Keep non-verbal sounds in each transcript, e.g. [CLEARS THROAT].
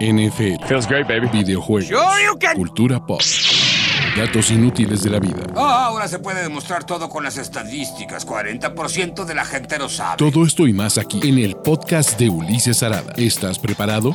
NFL, Feels great, baby. videojuegos, Sure you can. cultura pop, datos inútiles de la vida. Ah, ahora se puede demostrar todo con las estadísticas. 40% de la gente lo sabe. Todo esto y más aquí en el podcast de Ulises Arada. ¿Estás preparado?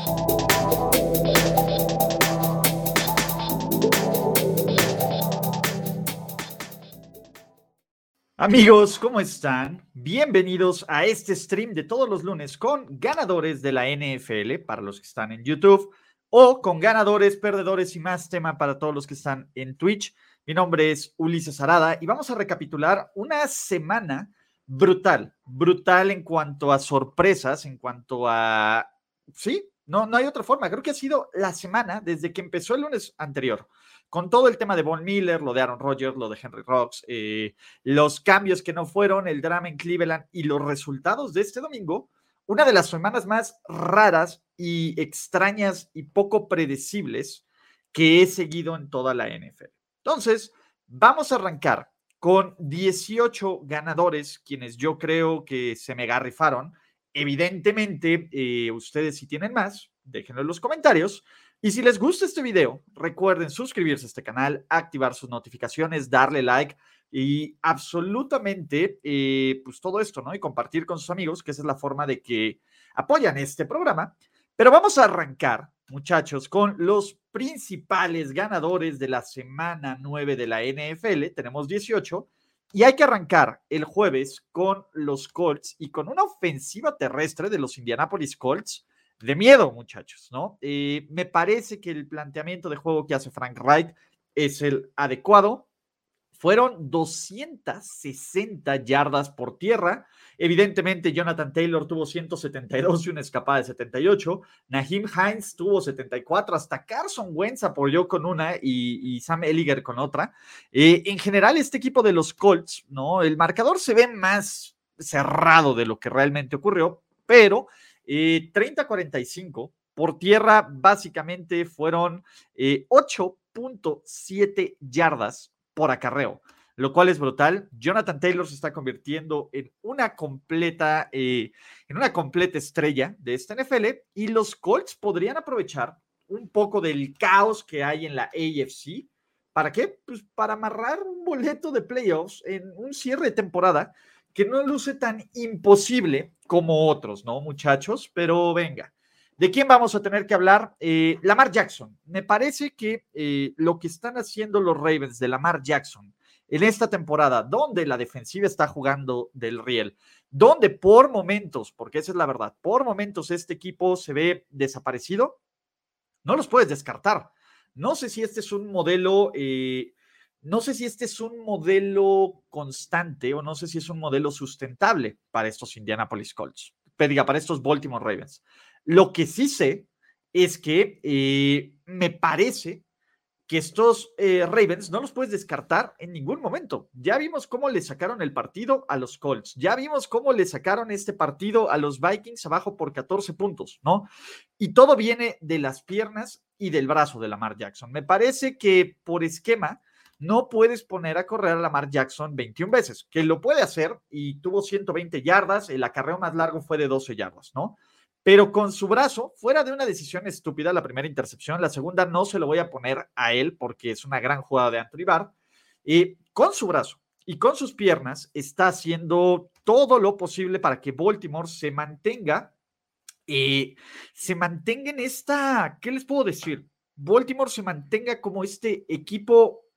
Amigos, ¿cómo están? Bienvenidos a este stream de todos los lunes con ganadores de la NFL para los que están en YouTube o con ganadores, perdedores y más tema para todos los que están en Twitch. Mi nombre es Ulises Arada y vamos a recapitular una semana brutal, brutal en cuanto a sorpresas, en cuanto a... Sí, no, no hay otra forma. Creo que ha sido la semana desde que empezó el lunes anterior con todo el tema de Von Miller, lo de Aaron Rodgers, lo de Henry Rocks, eh, los cambios que no fueron, el drama en Cleveland y los resultados de este domingo, una de las semanas más raras y extrañas y poco predecibles que he seguido en toda la NFL. Entonces, vamos a arrancar con 18 ganadores, quienes yo creo que se me garrifaron. Evidentemente, eh, ustedes si tienen más, déjenlo en los comentarios. Y si les gusta este video, recuerden suscribirse a este canal, activar sus notificaciones, darle like y absolutamente, eh, pues todo esto, ¿no? Y compartir con sus amigos, que esa es la forma de que apoyan este programa. Pero vamos a arrancar, muchachos, con los principales ganadores de la semana 9 de la NFL. Tenemos 18 y hay que arrancar el jueves con los Colts y con una ofensiva terrestre de los Indianapolis Colts de miedo, muchachos, ¿no? Eh, me parece que el planteamiento de juego que hace Frank Wright es el adecuado. Fueron 260 yardas por tierra. Evidentemente, Jonathan Taylor tuvo 172 y una escapada de 78. Naheem Hines tuvo 74. Hasta Carson Wentz apoyó con una y, y Sam Elliger con otra. Eh, en general, este equipo de los Colts, ¿no? El marcador se ve más cerrado de lo que realmente ocurrió, pero eh, 30-45 por tierra, básicamente fueron eh, 8.7 yardas por acarreo, lo cual es brutal. Jonathan Taylor se está convirtiendo en una completa, eh, en una completa estrella de esta NFL y los Colts podrían aprovechar un poco del caos que hay en la AFC. ¿Para qué? Pues para amarrar un boleto de playoffs en un cierre de temporada que no luce tan imposible como otros, ¿no, muchachos? Pero venga, ¿de quién vamos a tener que hablar? Eh, Lamar Jackson. Me parece que eh, lo que están haciendo los Ravens de Lamar Jackson en esta temporada, donde la defensiva está jugando del riel, donde por momentos, porque esa es la verdad, por momentos este equipo se ve desaparecido, no los puedes descartar. No sé si este es un modelo eh, no sé si este es un modelo constante o no sé si es un modelo sustentable para estos Indianapolis Colts, diga, para estos Baltimore Ravens. Lo que sí sé es que eh, me parece que estos eh, Ravens no los puedes descartar en ningún momento. Ya vimos cómo le sacaron el partido a los Colts, ya vimos cómo le sacaron este partido a los Vikings abajo por 14 puntos, ¿no? Y todo viene de las piernas y del brazo de Lamar Jackson. Me parece que por esquema no puedes poner a correr a Lamar Jackson 21 veces, que lo puede hacer y tuvo 120 yardas, el acarreo más largo fue de 12 yardas, ¿no? Pero con su brazo, fuera de una decisión estúpida, la primera intercepción, la segunda no se lo voy a poner a él porque es una gran jugada de Anthony Barr, y con su brazo y con sus piernas está haciendo todo lo posible para que Baltimore se mantenga, eh, se mantenga en esta, ¿qué les puedo decir? Baltimore se mantenga como este equipo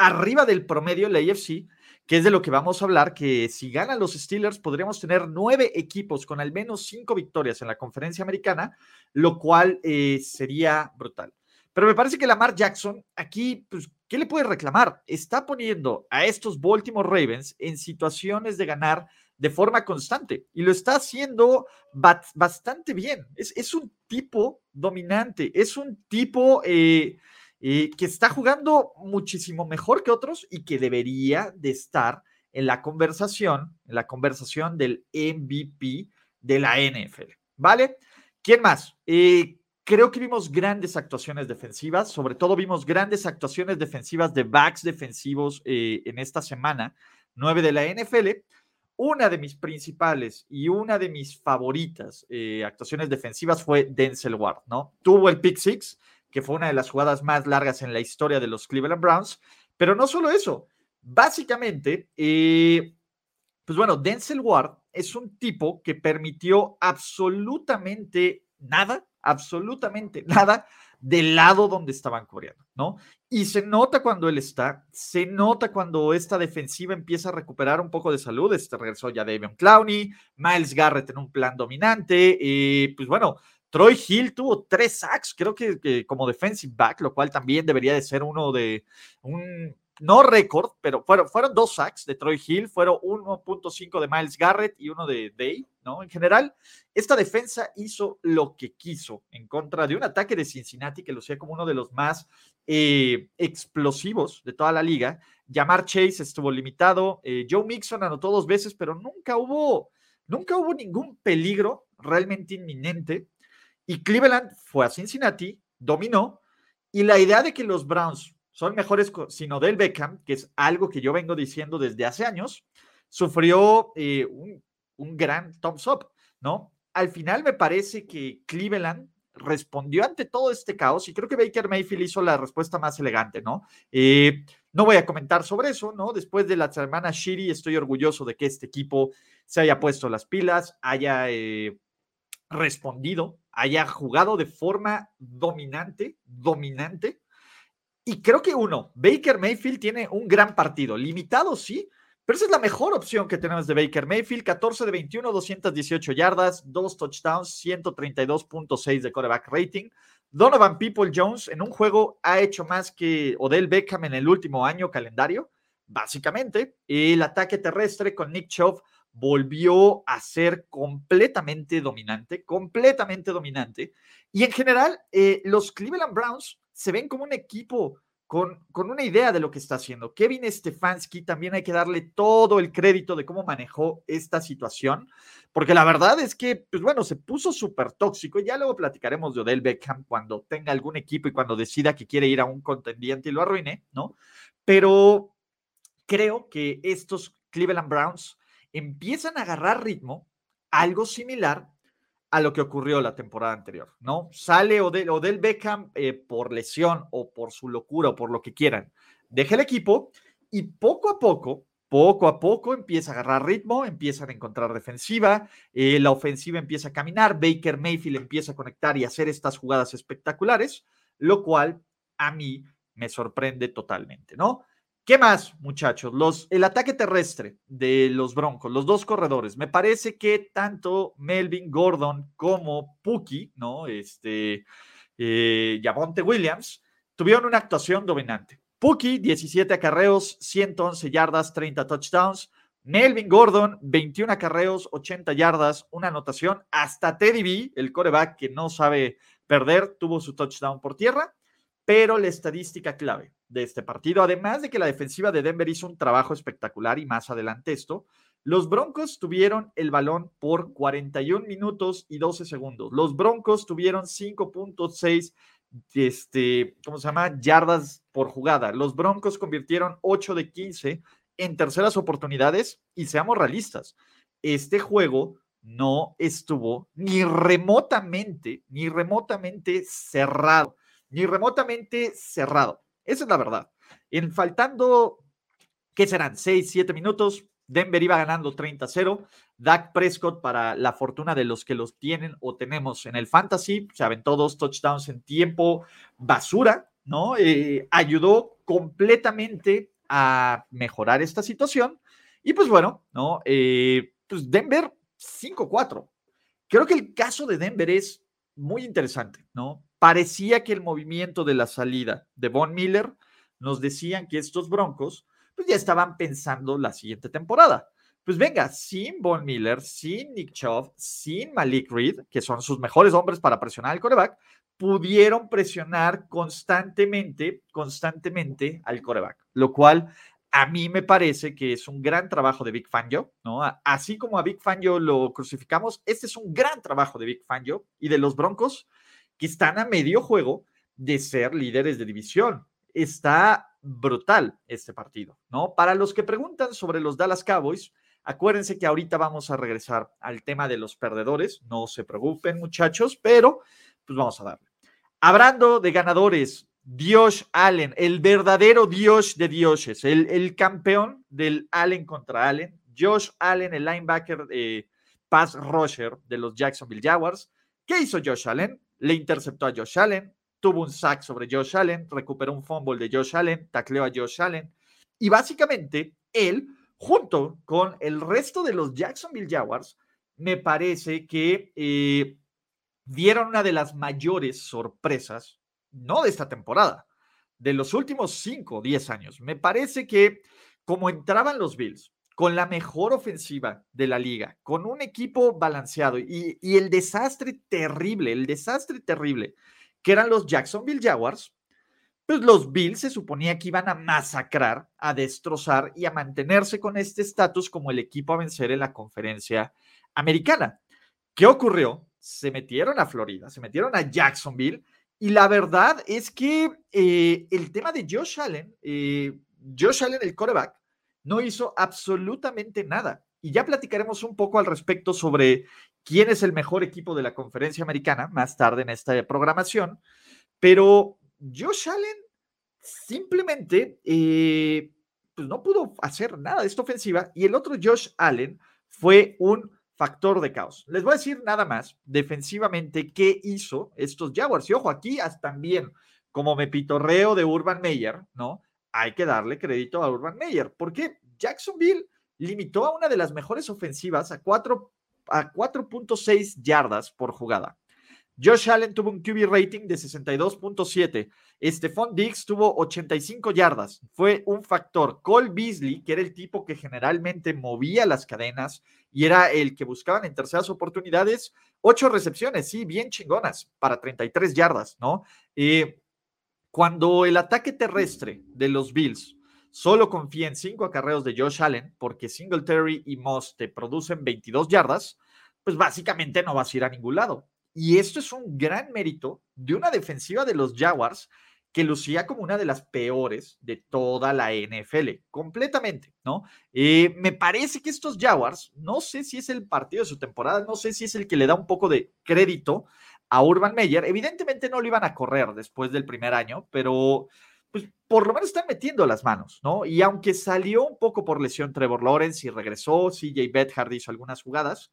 arriba del promedio la AFC, que es de lo que vamos a hablar, que si ganan los Steelers podríamos tener nueve equipos con al menos cinco victorias en la conferencia americana, lo cual eh, sería brutal. Pero me parece que Lamar Jackson aquí, pues, ¿qué le puede reclamar? Está poniendo a estos Baltimore Ravens en situaciones de ganar de forma constante y lo está haciendo bastante bien. Es, es un tipo dominante, es un tipo... Eh, eh, que está jugando muchísimo mejor que otros y que debería de estar en la conversación, en la conversación del MVP de la NFL. ¿Vale? ¿Quién más? Eh, creo que vimos grandes actuaciones defensivas, sobre todo vimos grandes actuaciones defensivas de backs defensivos eh, en esta semana 9 de la NFL. una de mis principales y una de mis favoritas eh, actuaciones defensivas fue Denzel Ward, ¿no? Tuvo el pick six, que fue una de las jugadas más largas en la historia de los Cleveland Browns, pero no solo eso, básicamente, eh, pues bueno, Denzel Ward es un tipo que permitió absolutamente nada, absolutamente nada del lado donde estaban corriendo, ¿no? Y se nota cuando él está, se nota cuando esta defensiva empieza a recuperar un poco de salud. Este regresó ya David Clowney, Miles Garrett en un plan dominante, y pues bueno, Troy Hill tuvo tres sacks, creo que, como defensive back, lo cual también debería de ser uno de un, no récord, pero fueron, fueron dos sacks de Troy Hill, fueron 1.5 de Miles Garrett y uno de Day, ¿no? En general, esta defensa hizo lo que quiso en contra de un ataque de Cincinnati que lo lucía como uno de los más eh, explosivos de toda la liga. Yamar Chase estuvo limitado, eh, Joe Mixon anotó dos veces, pero nunca hubo, nunca hubo ningún peligro realmente inminente. Y Cleveland fue a Cincinnati, dominó, y la idea de que los Browns son mejores sin Odell Beckham, que es algo que yo vengo diciendo desde hace años, sufrió eh, un, un, gran thumbs up, ¿no? Al final me parece que Cleveland respondió ante todo este caos y creo que Baker Mayfield hizo la respuesta más elegante, ¿no? Eh, no voy a comentar sobre eso, ¿no? Después de la semana Shiri, estoy orgulloso de que este equipo se haya puesto las pilas, haya eh, respondido, haya jugado de forma dominante, dominante, y creo que uno, Baker Mayfield tiene un gran partido, limitado sí, pero esa es la mejor opción que tenemos de Baker Mayfield, 14 de 21, 218 yardas, dos touchdowns, 132.6 de quarterback rating. Donovan People Jones en un juego ha hecho más que Odell Beckham en el último año calendario, básicamente. El ataque terrestre con Nick Chubb volvió a ser completamente dominante, completamente dominante. Y en general, eh, los Cleveland Browns se ven como un equipo con, con, una idea de lo que está haciendo. Kevin Stefanski también hay que darle todo el crédito de cómo manejó esta situación, porque la verdad es que, pues bueno, se puso súper tóxico. Ya luego platicaremos de Odell Beckham cuando tenga algún equipo y cuando decida que quiere ir a un contendiente y lo arruine, ¿no? Pero creo que estos Cleveland Browns empiezan a agarrar ritmo, algo similar a lo que ocurrió la temporada anterior, ¿no? Sale Odell, Beckham eh, por lesión o por su locura o por lo que quieran, deja el equipo y poco a poco, poco a poco empieza a agarrar ritmo, empiezan a encontrar defensiva, eh, la ofensiva empieza a caminar, Baker Mayfield empieza a conectar y hacer estas jugadas espectaculares, lo cual a mí me sorprende totalmente, ¿no? ¿Qué más, muchachos? Los, el ataque terrestre de los Broncos, los dos corredores. Me parece que tanto Melvin Gordon como Puki, ¿no? Este, eh, Williams, tuvieron una actuación dominante. Puki, 17 acarreos, 111 yardas, 30 touchdowns. Melvin Gordon, 21 acarreos, 80 yardas, una anotación. Hasta Teddy B, el coreback que no sabe perder, tuvo su touchdown por tierra. Pero la estadística clave de este partido, además de que la defensiva de Denver hizo un trabajo espectacular y más adelante esto, los Broncos tuvieron el balón por 41 minutos y 12 segundos. Los Broncos tuvieron 5.6 este, ¿cómo se llama? yardas por jugada. Los Broncos convirtieron 8 de 15 en terceras oportunidades y seamos realistas, este juego no estuvo ni remotamente, ni remotamente cerrado ni remotamente cerrado. Esa es la verdad. En faltando, ¿qué serán? 6, 7 minutos. Denver iba ganando 30-0. Dak Prescott, para la fortuna de los que los tienen o tenemos en el fantasy, se aventó dos touchdowns en tiempo basura, ¿no? Eh, ayudó completamente a mejorar esta situación. Y pues bueno, ¿no? Eh, pues Denver 5-4. Creo que el caso de Denver es muy interesante, ¿no? Parecía que el movimiento de la salida de Von Miller nos decían que estos Broncos pues ya estaban pensando la siguiente temporada. Pues venga, sin Von Miller, sin Nick Chubb, sin Malik Reed, que son sus mejores hombres para presionar al coreback, pudieron presionar constantemente, constantemente al coreback, lo cual a mí me parece que es un gran trabajo de Big Fangio, ¿no? Así como a Big Fangio lo crucificamos, este es un gran trabajo de Big Fangio y de los Broncos que están a medio juego de ser líderes de división. Está brutal este partido, ¿no? Para los que preguntan sobre los Dallas Cowboys, Acuérdense que ahorita vamos a regresar al tema de los perdedores. No se preocupen, muchachos, pero pues vamos a darle. Hablando de ganadores, Dios Allen, el verdadero Dios de dioses, el, el campeón del Allen contra Allen. Josh Allen, el linebacker eh, pass rusher de los Jacksonville Jaguars. ¿Qué hizo Josh Allen? Le interceptó a Josh Allen, tuvo un sack sobre Josh Allen, recuperó un fumble de Josh Allen, tacleó a Josh Allen. Y básicamente él, junto con el resto de los Jacksonville Jaguars, me parece que eh, dieron una de las mayores sorpresas, no de esta temporada, de los últimos 5 o 10 años. Me parece que como entraban los Bills, con la mejor ofensiva de la liga, con un equipo balanceado y, el desastre terrible, el desastre terrible que eran los Jacksonville Jaguars, pues los Bills se suponía que iban a masacrar, a destrozar y a mantenerse con este estatus como el equipo a vencer en la conferencia americana. ¿Qué ocurrió? Se metieron a Florida, se metieron a Jacksonville y la verdad es que eh, el tema de Josh Allen, eh, Josh Allen, el quarterback, no hizo absolutamente nada. Y ya platicaremos un poco al respecto sobre quién es el mejor equipo de la conferencia americana más tarde en esta programación. Pero Josh Allen simplemente eh, pues no pudo hacer nada de esta ofensiva y el otro Josh Allen fue un factor de caos. Les voy a decir nada más defensivamente qué hizo estos Jaguars. Y ojo, aquí también, como me pitorreo de Urban Meyer, ¿no? Hay que darle crédito a Urban Meyer, porque Jacksonville limitó a una de las mejores ofensivas a 4.6 yardas por jugada. Josh Allen tuvo un QB rating de 62.7. Stephon Diggs tuvo 85 yardas. Fue un factor. Cole Beasley, que era el tipo que generalmente movía las cadenas y era el que buscaban en terceras oportunidades, ocho recepciones, sí, bien chingonas, para 33 yardas, ¿no? Eh, cuando el ataque terrestre de los Bills solo confía en cinco acarreos de Josh Allen, porque Singletary y Moss te producen 22 yardas, pues básicamente no vas a ir a ningún lado. Y esto es un gran mérito de una defensiva de los Jaguars que lucía como una de las peores de toda la NFL, completamente, ¿no? Eh, me parece que estos Jaguars, no sé si es el partido de su temporada, no sé si es el que le da un poco de crédito a Urban Meyer. Evidentemente no lo iban a correr después del primer año, pero pues por lo menos están metiendo las manos, ¿no? Y aunque salió un poco por lesión Trevor Lawrence y regresó, CJ Bethard hizo algunas jugadas,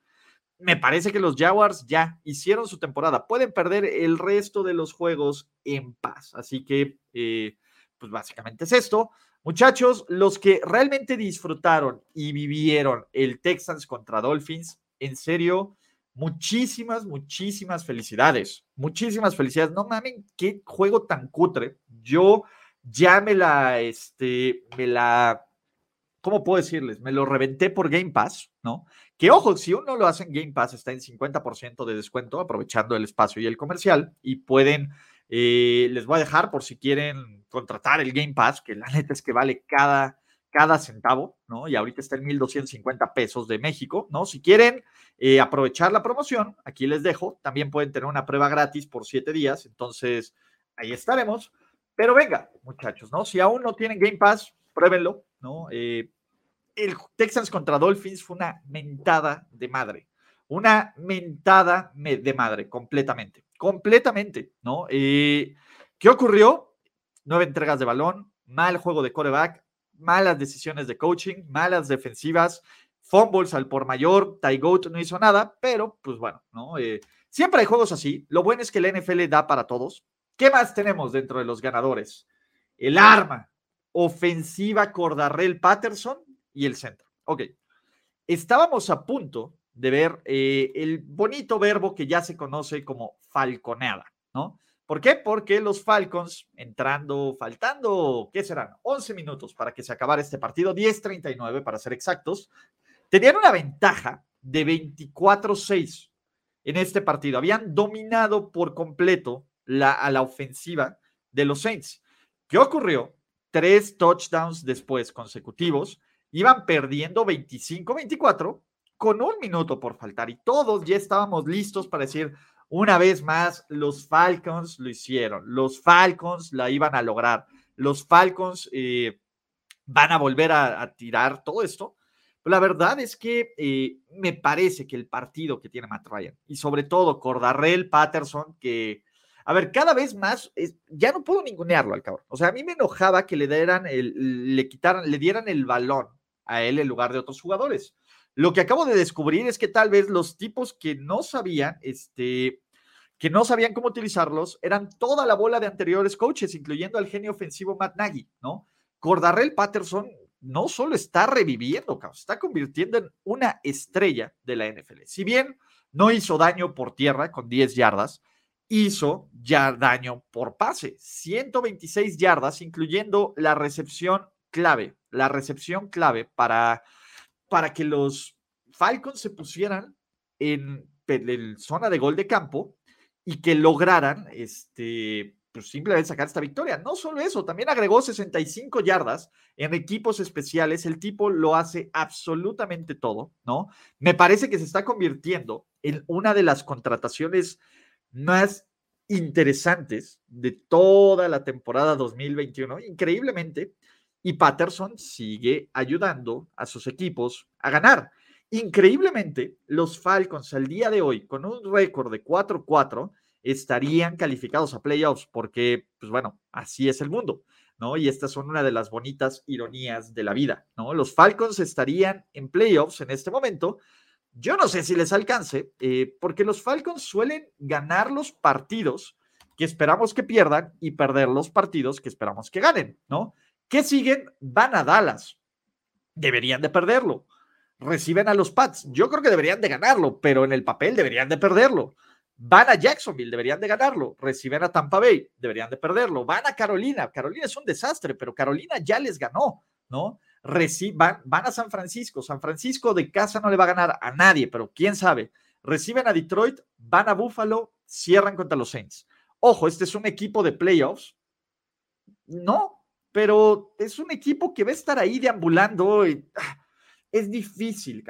me parece que los Jaguars ya hicieron su temporada. Pueden perder el resto de los juegos en paz. Así que, eh, pues básicamente es esto. Muchachos, los que realmente disfrutaron y vivieron el Texans contra Dolphins, en serio, muchísimas, muchísimas felicidades. Muchísimas felicidades. No mames, qué juego tan cutre. Yo ya me la, este, me la, ¿cómo puedo decirles? Me lo reventé por Game Pass, ¿no? Que ojo, si uno lo hace en Game Pass, está en 50% de descuento, aprovechando el espacio y el comercial, y pueden, eh, les voy a dejar por si quieren contratar el Game Pass, que la neta es que vale cada, cada centavo, ¿no? Y ahorita está en 1.250 pesos de México, ¿no? Si quieren eh, aprovechar la promoción, aquí les dejo, también pueden tener una prueba gratis por siete días, entonces ahí estaremos. Pero venga, muchachos, ¿no? Si aún no tienen Game Pass, pruébenlo, ¿no? Eh, el Texans contra Dolphins fue una mentada de madre. Una mentada de madre, completamente. Completamente, ¿no? Eh, ¿Qué ocurrió? Nueve entregas de balón, mal juego de coreback, malas decisiones de coaching, malas defensivas, fumbles al por mayor, Ty Goat no hizo nada, pero pues bueno, ¿no? Eh, siempre hay juegos así. Lo bueno es que el NFL da para todos. ¿Qué más tenemos dentro de los ganadores? El arma ofensiva Cordarrell Patterson y el centro. Ok. Estábamos a punto de ver eh, el bonito verbo que ya se conoce como falconeada, ¿no? ¿Por qué? Porque los Falcons, entrando, faltando, ¿qué serán? 11 minutos para que se acabara este partido, 10-39 para ser exactos, tenían una ventaja de 24-6 en este partido. Habían dominado por completo la, a la ofensiva de los Saints. ¿Qué ocurrió? Tres touchdowns después consecutivos iban perdiendo 25-24 con un minuto por faltar y todos ya estábamos listos para decir, una vez más, los Falcons lo hicieron, los Falcons la iban a lograr, los Falcons eh, van a volver a, tirar todo esto. la verdad es que eh, me parece que el partido que tiene Matt Ryan y sobre todo Cordarrell Patterson, que, a ver, cada vez más, ya no puedo ningunearlo al cabrón. O sea, a mí me enojaba que le dieran el, le quitaran, le dieran el balón a él en lugar de otros jugadores. Lo que acabo de descubrir es que tal vez los tipos que no sabían, este, que no sabían cómo utilizarlos, eran toda la bola de anteriores coaches, incluyendo al genio ofensivo Matt Nagy, ¿no? Cordarrell Patterson no solo está reviviendo, está convirtiendo en una estrella de la NFL. Si bien no hizo daño por tierra con 10 yardas, hizo ya daño por pase, 126 yardas, incluyendo la recepción clave, la recepción clave para, para que los Falcons se pusieran en, en zona de gol de campo y que lograran este, pues, simplemente sacar esta victoria. No solo eso, también agregó 65 yardas en equipos especiales. El tipo lo hace absolutamente todo, ¿no? Me parece que se está convirtiendo en una de las contrataciones más interesantes de toda la temporada 2021, increíblemente. Y Patterson sigue ayudando a sus equipos a ganar. Increíblemente, los Falcons al día de hoy, con un récord de 4-4, estarían calificados a playoffs, porque, pues bueno, así es el mundo, ¿no? Y estas son una de las bonitas ironías de la vida, ¿no? Los Falcons estarían en playoffs en este momento. Yo no sé si les alcance, eh, porque los Falcons suelen ganar los partidos que esperamos que pierdan y perder los partidos que esperamos que ganen, ¿no? ¿Qué siguen? Van a Dallas. Deberían de perderlo. Reciben a los Pats. Yo creo que deberían de ganarlo, pero en el papel deberían de perderlo. Van a Jacksonville, deberían de ganarlo. Reciben a Tampa Bay, deberían de perderlo. Van a Carolina. Carolina es un desastre, pero Carolina ya les ganó, ¿no? Reciban, van a San Francisco. San Francisco de casa no le va a ganar a nadie, pero quién sabe. Reciben a Detroit, van a Buffalo, cierran contra los Saints. Ojo, este es un equipo de playoffs. No, pero es un equipo que va a estar ahí deambulando. Ah, es difícil,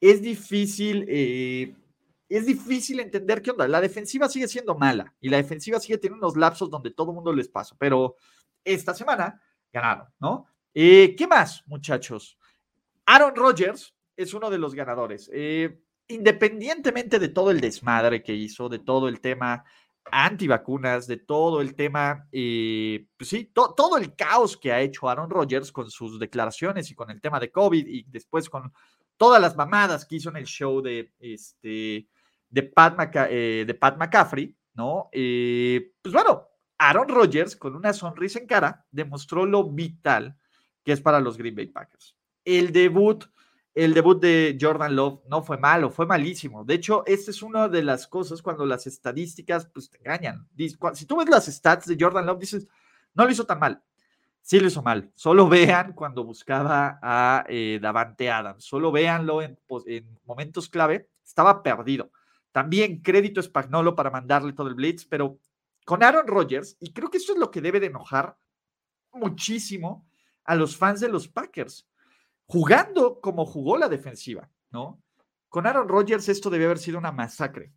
es difícil eh, es difícil entender qué onda. La defensiva sigue siendo mala y la defensiva sigue teniendo unos lapsos donde todo el mundo les pasa, pero esta semana ganaron, ¿no? Eh, ¿Qué más, muchachos? Aaron Rodgers es uno de los ganadores. Eh, independientemente de todo el desmadre que hizo, de todo el tema antivacunas, de todo el tema, eh, pues sí, todo el caos que ha hecho Aaron Rodgers con sus declaraciones y con el tema de COVID y después con todas las mamadas que hizo en el show de este de Pat, eh, de Pat McCaffrey, ¿no? Eh, pues bueno, Aaron Rodgers, con una sonrisa en cara, demostró lo vital que es para los Green Bay Packers. El debut, el debut de Jordan Love no fue malo, fue malísimo. De hecho, esta es una de las cosas cuando las estadísticas pues te engañan. Si tú ves las stats de Jordan Love, dices, no lo hizo tan mal. Sí lo hizo mal. Solo vean cuando buscaba a eh, Davante Adams. Solo véanlo en, en momentos clave. Estaba perdido. También crédito Spagnolo para mandarle todo el blitz, pero con Aaron Rodgers, y creo que eso es lo que debe de enojar muchísimo a los fans de los Packers, jugando como jugó la defensiva, ¿no? Con Aaron Rodgers esto debe haber sido una masacre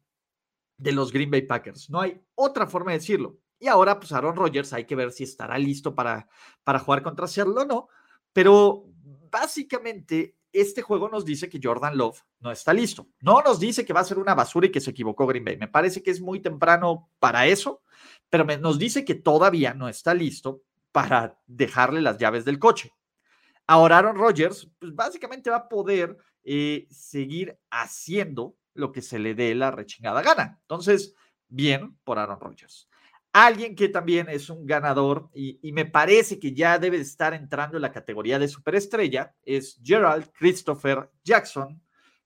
de los Green Bay Packers. No hay otra forma de decirlo. Y ahora, pues Aaron Rodgers hay que ver si estará listo para, para jugar contra Seattle o no. Pero básicamente este juego nos dice que Jordan Love no está listo. No nos dice que va a ser una basura y que se equivocó Green Bay. Me parece que es muy temprano para eso, pero nos dice que todavía no está listo para dejarle las llaves del coche. Ahora Aaron Rodgers, pues básicamente va a poder eh, seguir haciendo lo que se le dé la rechingada gana. Entonces, bien por Aaron Rodgers. Alguien que también es un ganador y, me parece que ya debe estar entrando en la categoría de superestrella es Gerald Christopher Jackson,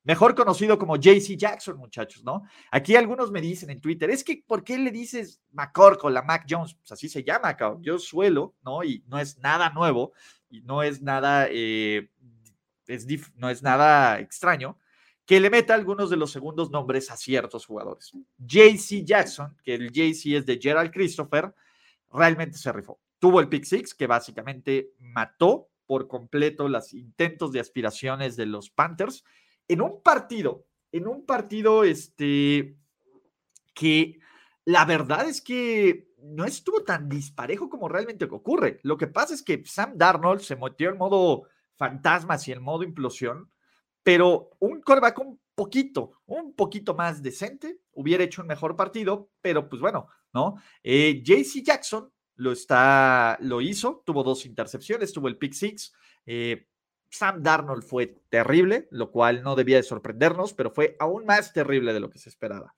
mejor conocido como JC Jackson, muchachos, ¿no? Aquí algunos me dicen en Twitter, es que ¿por qué le dices McCorkle la Mac Jones? Pues así se llama, cabrón. Yo suelo, ¿no? Y no es nada nuevo y no es nada, eh, es no es nada extraño que le meta algunos de los segundos nombres a ciertos jugadores. JC Jackson, que el JC es de Gerald Christopher, realmente se rifó. Tuvo el pick six, que básicamente mató por completo los intentos de aspiraciones de los Panthers en un partido, en un partido este, que la verdad es que no estuvo tan disparejo como realmente ocurre. Lo que pasa es que Sam Darnold se metió en modo fantasmas y en modo implosión pero un coreback un poquito, un poquito más decente, hubiera hecho un mejor partido, pero pues bueno, ¿no? Eh, JC Jackson lo, está, lo hizo, tuvo dos intercepciones, tuvo el pick six. Eh, Sam Darnold fue terrible, lo cual no debía de sorprendernos, pero fue aún más terrible de lo que se esperaba.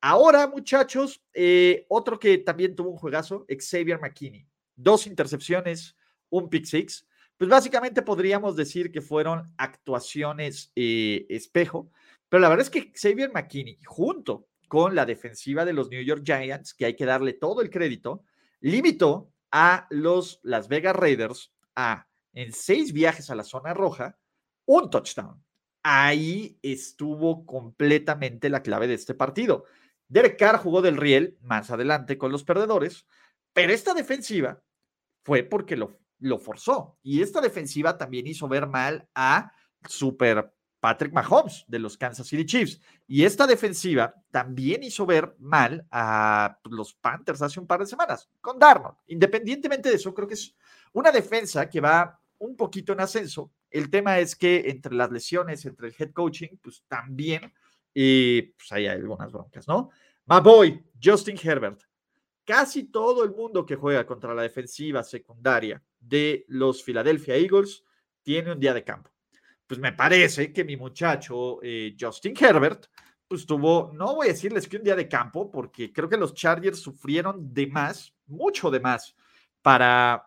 Ahora, muchachos, eh, otro que también tuvo un juegazo, Xavier McKinney. Dos intercepciones, un pick six. Pues básicamente podríamos decir que fueron actuaciones eh, espejo, pero la verdad es que Xavier McKinney, junto con la defensiva de los New York Giants, que hay que darle todo el crédito, limitó a los Las Vegas Raiders a, en seis viajes a la zona roja, un touchdown. Ahí estuvo completamente la clave de este partido. Derek Carr jugó del riel más adelante con los perdedores, pero esta defensiva fue porque lo, lo forzó. Y esta defensiva también hizo ver mal a Super Patrick Mahomes de los Kansas City Chiefs. Y esta defensiva también hizo ver mal a los Panthers hace un par de semanas con Darnold. Independientemente de eso, creo que es una defensa que va un poquito en ascenso. El tema es que entre las lesiones, entre el head coaching, pues también y pues hay algunas broncas, ¿no? My boy, Justin Herbert. Casi todo el mundo que juega contra la defensiva secundaria de los Philadelphia Eagles tiene un día de campo pues me parece que mi muchacho eh, Justin Herbert, pues tuvo, no voy a decirles que un día de campo, porque creo que los Chargers sufrieron de más, mucho de más, para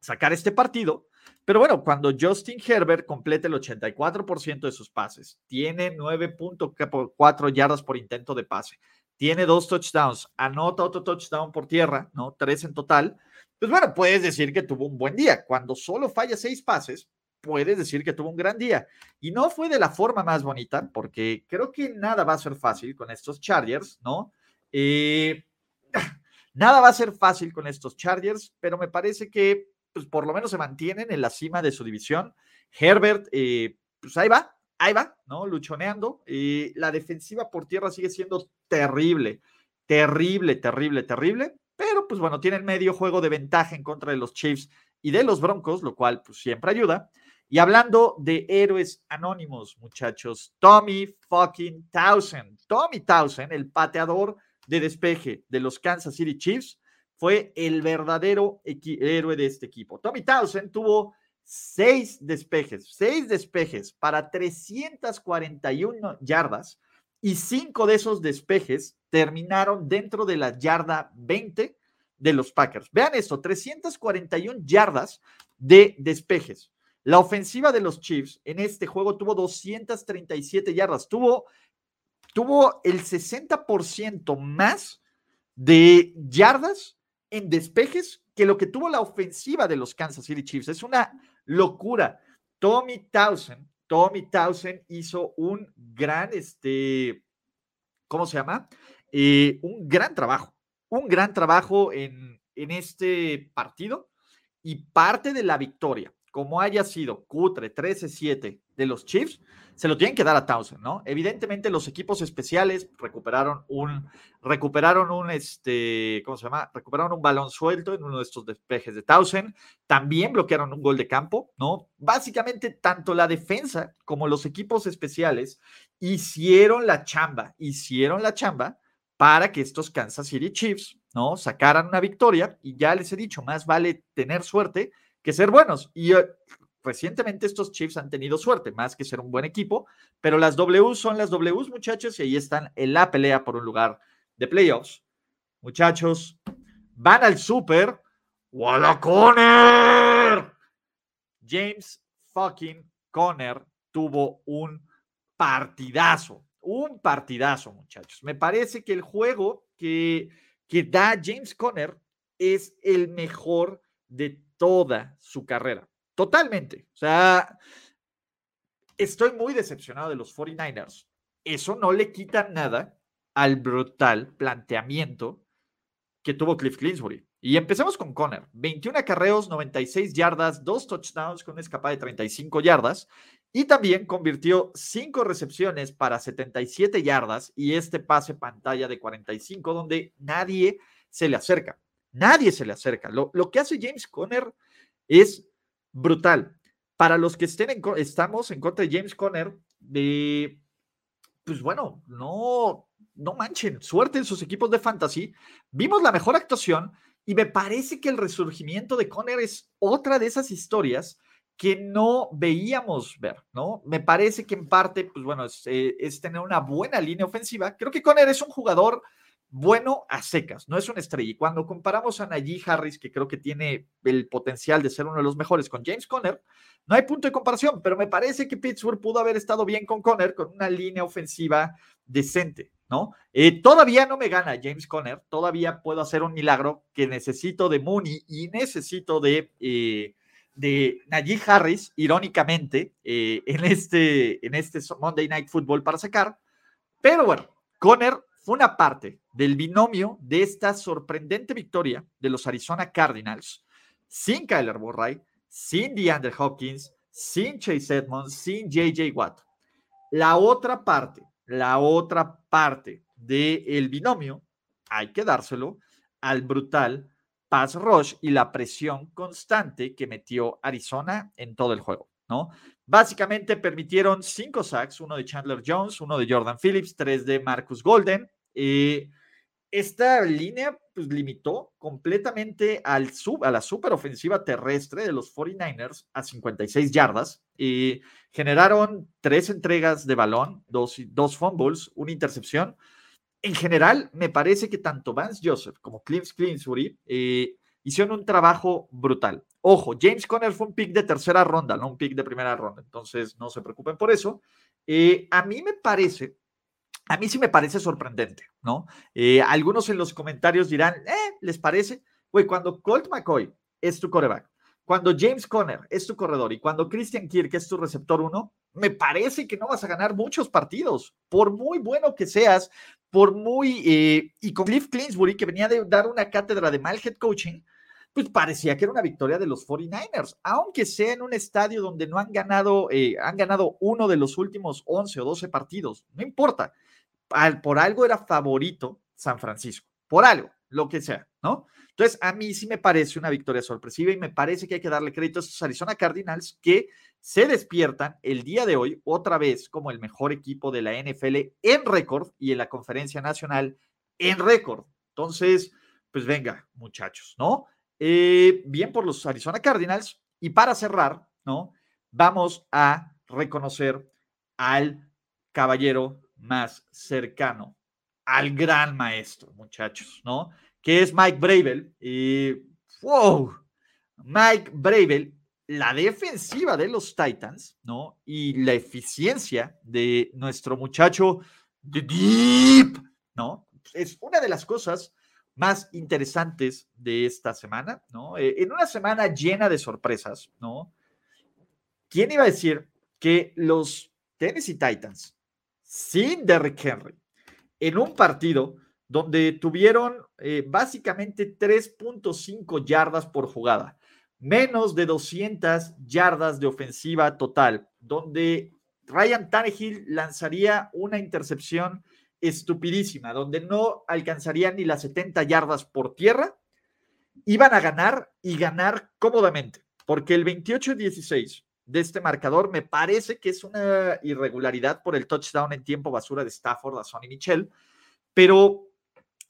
sacar este partido. Pero bueno, cuando Justin Herbert complete el 84% de sus pases, tiene 9.4 yardas por intento de pase, tiene dos touchdowns, anota otro touchdown por tierra, ¿no? Tres en total. Pues bueno, puedes decir que tuvo un buen día. Cuando solo falla seis pases, puedes decir que tuvo un gran día. Y no fue de la forma más bonita, porque creo que nada va a ser fácil con estos Chargers, ¿no? Eh, [CLEARS THROAT] nada va a ser fácil con estos Chargers, pero me parece que pues, por lo menos se mantienen en la cima de su división. Herbert, eh, pues ahí va, ahí va, ¿no? Luchoneando. Eh, la defensiva por tierra sigue siendo terrible, terrible, terrible, terrible. Pero pues bueno, tienen medio juego de ventaja en contra de los Chiefs y de los Broncos, lo cual pues siempre ayuda. Y hablando de héroes anónimos, muchachos, Tommy fucking Townsend. Tommy Townsend, el pateador de despeje de los Kansas City Chiefs, fue el verdadero héroe de este equipo. Tommy Townsend tuvo seis despejes, seis despejes para 341 yardas y cinco de esos despejes terminaron dentro de la yarda 20 de los Packers. Vean esto, 341 yardas de despejes. La ofensiva de los Chiefs en este juego tuvo 237 yardas, tuvo, tuvo el 60% más de yardas en despejes que lo que tuvo la ofensiva de los Kansas City Chiefs. Es una locura. Tommy Townsend, Tommy Townsend hizo un gran, este, ¿cómo se llama? Eh, un gran trabajo, un gran trabajo en, en este partido y parte de la victoria como haya sido cutre 13-7 de los Chiefs, se lo tienen que dar a Townsend, ¿no? Evidentemente los equipos especiales recuperaron un, recuperaron un, este, ¿cómo se llama? Recuperaron un balón suelto en uno de estos despejes de Townsend, también bloquearon un gol de campo, ¿no? Básicamente tanto la defensa como los equipos especiales hicieron la chamba, hicieron la chamba para que estos Kansas City Chiefs, ¿no? Sacaran una victoria y ya les he dicho, más vale tener suerte que ser buenos. Y eh, recientemente estos Chiefs han tenido suerte, más que ser un buen equipo, pero las W son las Ws, muchachos, y ahí están en la pelea por un lugar de playoffs. Muchachos, van al Super. ¡Walla Conner! James fucking Conner tuvo un partidazo, un partidazo, muchachos. Me parece que el juego que, que da James Conner es el mejor de toda su carrera. Totalmente. O sea, estoy muy decepcionado de los 49ers. Eso no le quita nada al brutal planteamiento que tuvo Cliff Clinsbury. Y empecemos con Conner. 21 acarreos, 96 yardas, dos touchdowns con una escapada de 35 yardas. Y también convirtió 5 recepciones para 77 yardas y este pase pantalla de 45 donde nadie se le acerca. Nadie se le acerca. Lo, que hace James Conner es brutal. para los que estén estamos en contra de James Conner, de, pues bueno, no, no manchen, suerte en sus equipos de fantasy. Vimos la mejor actuación y me parece que el resurgimiento de Conner es otra de esas historias que no veíamos ver, ¿no? Me parece que en parte, pues bueno, es, eh, es tener una buena línea ofensiva. Creo que Conner es un jugador bueno a secas, no es una estrella. Y cuando comparamos a Najee Harris, que creo que tiene el potencial de ser uno de los mejores, con James Conner, no hay punto de comparación, pero me parece que Pittsburgh pudo haber estado bien con Conner, con una línea ofensiva decente, ¿no? Eh, todavía no me gana James Conner, todavía puedo hacer un milagro que necesito de Mooney y necesito de, eh, de Najee Harris, irónicamente, eh, en, este, en este Monday Night Football para sacar. Pero bueno, Conner fue una parte del binomio de esta sorprendente victoria de los Arizona Cardinals sin Kyler Murray, sin DeAndre Hopkins, sin Chase Edmonds, sin JJ Watt. La otra parte, la otra parte del binomio, hay que dárselo al brutal pass rush y la presión constante que metió Arizona en todo el juego, ¿no? Básicamente permitieron cinco sacks, uno de Chandler Jones, uno de Jordan Phillips, tres de Marcus Golden, eh, esta línea pues, limitó completamente al sub, a la superofensiva terrestre de los 49ers a 56 yardas. y generaron tres entregas de balón, dos, dos fumbles, una intercepción. En general, me parece que tanto Vance Joseph como Cliff Clinsbury eh, hicieron un trabajo brutal. Ojo, James Conner fue un pick de tercera ronda, no un pick de primera ronda, entonces no se preocupen por eso. Eh, a mí me parece a mí sí me parece sorprendente, ¿no? Eh, algunos en los comentarios dirán, eh, ¿les parece? Güey, cuando Colt McCoy es tu coreback, cuando James Conner es tu corredor y cuando Christian Kirk es tu receptor uno, me parece que no vas a ganar muchos partidos, por muy bueno que seas, por muy... Eh, y con Cliff Clinsbury, que venía de dar una cátedra de mal head coaching, pues parecía que era una victoria de los 49ers, aunque sea en un estadio donde no han ganado, eh, han ganado uno de los últimos 11 o 12 partidos, no importa por algo era favorito San Francisco, por algo, lo que sea, ¿no? Entonces, a mí sí me parece una victoria sorpresiva y me parece que hay que darle crédito a estos Arizona Cardinals que se despiertan el día de hoy otra vez como el mejor equipo de la NFL en récord y en la conferencia nacional en récord. Entonces, pues venga, muchachos, ¿no? Eh, bien por los Arizona Cardinals. Y para cerrar, ¿no? Vamos a reconocer al caballero más cercano al gran maestro, muchachos, ¿no? Que es Mike Bravel. Y, wow, Mike Bravel, la defensiva de los Titans, ¿no? Y la eficiencia de nuestro muchacho de Deep, ¿no? Es una de las cosas más interesantes de esta semana, ¿no? Eh, en una semana llena de sorpresas, ¿no? ¿Quién iba a decir que los Tennessee Titans sin Derrick Henry en un partido donde tuvieron eh, básicamente 3.5 yardas por jugada, menos de 200 yardas de ofensiva total, donde Ryan Tannehill lanzaría una intercepción estupidísima, donde no alcanzaría ni las 70 yardas por tierra, iban a ganar y ganar cómodamente, porque el 28-16 de este marcador. Me parece que es una irregularidad por el touchdown en tiempo basura de Stafford a Sonny Michel, pero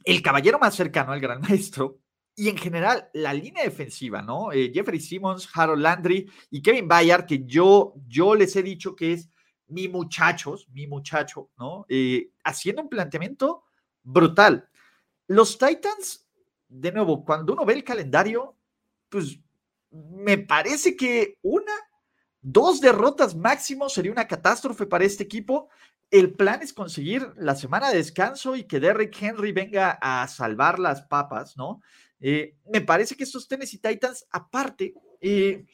el caballero más cercano al gran [LAUGHS] maestro y en general la línea defensiva, ¿no? Eh, Jeffrey Simmons, Harold Landry y Kevin Bayard, que yo, yo les he dicho que es mi muchachos, mi muchacho, ¿no? Eh, haciendo un planteamiento brutal. Los Titans, de nuevo, cuando uno ve el calendario, pues me parece que una Dos derrotas máximo sería una catástrofe para este equipo. El plan es conseguir la semana de descanso y que Derrick Henry venga a salvar las papas, ¿no? Eh, me parece que estos Tennessee Titans, aparte, eh,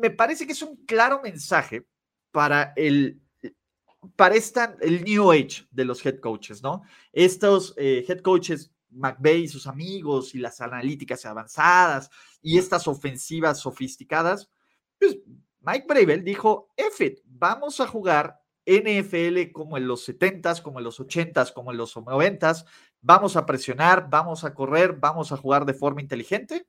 me parece que es un claro mensaje para el, para esta, el New Age de los head coaches, ¿no? Estos eh, head coaches, McVeigh y sus amigos, y las analíticas avanzadas, y estas ofensivas sofisticadas, pues Mike Bravel dijo, F vamos a jugar NFL como en los 70s, como en los 80s, como en los 90s, vamos a presionar, vamos a correr, vamos a jugar de forma inteligente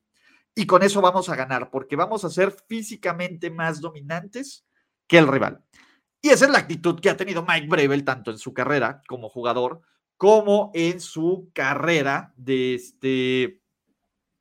y con eso vamos a ganar, porque vamos a ser físicamente más dominantes que el rival. Y esa es la actitud que ha tenido Mike Bravel tanto en su carrera como jugador como en su carrera de, este,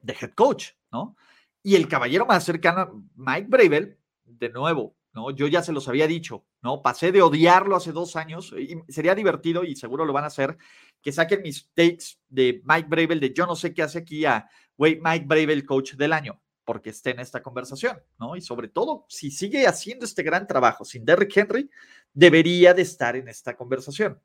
de head coach, ¿no? Y el caballero más cercano, Mike Bravel, de nuevo, ¿no? Yo ya se los había dicho, ¿no? Pasé de odiarlo hace dos años y sería divertido y seguro lo van a hacer que saquen mis takes de Mike Bravel de yo no sé qué hace aquí a, güey, Mike Bravel, coach del año, porque esté en esta conversación, ¿no? Y sobre todo, si sigue haciendo este gran trabajo sin Derrick Henry, debería de estar en esta conversación.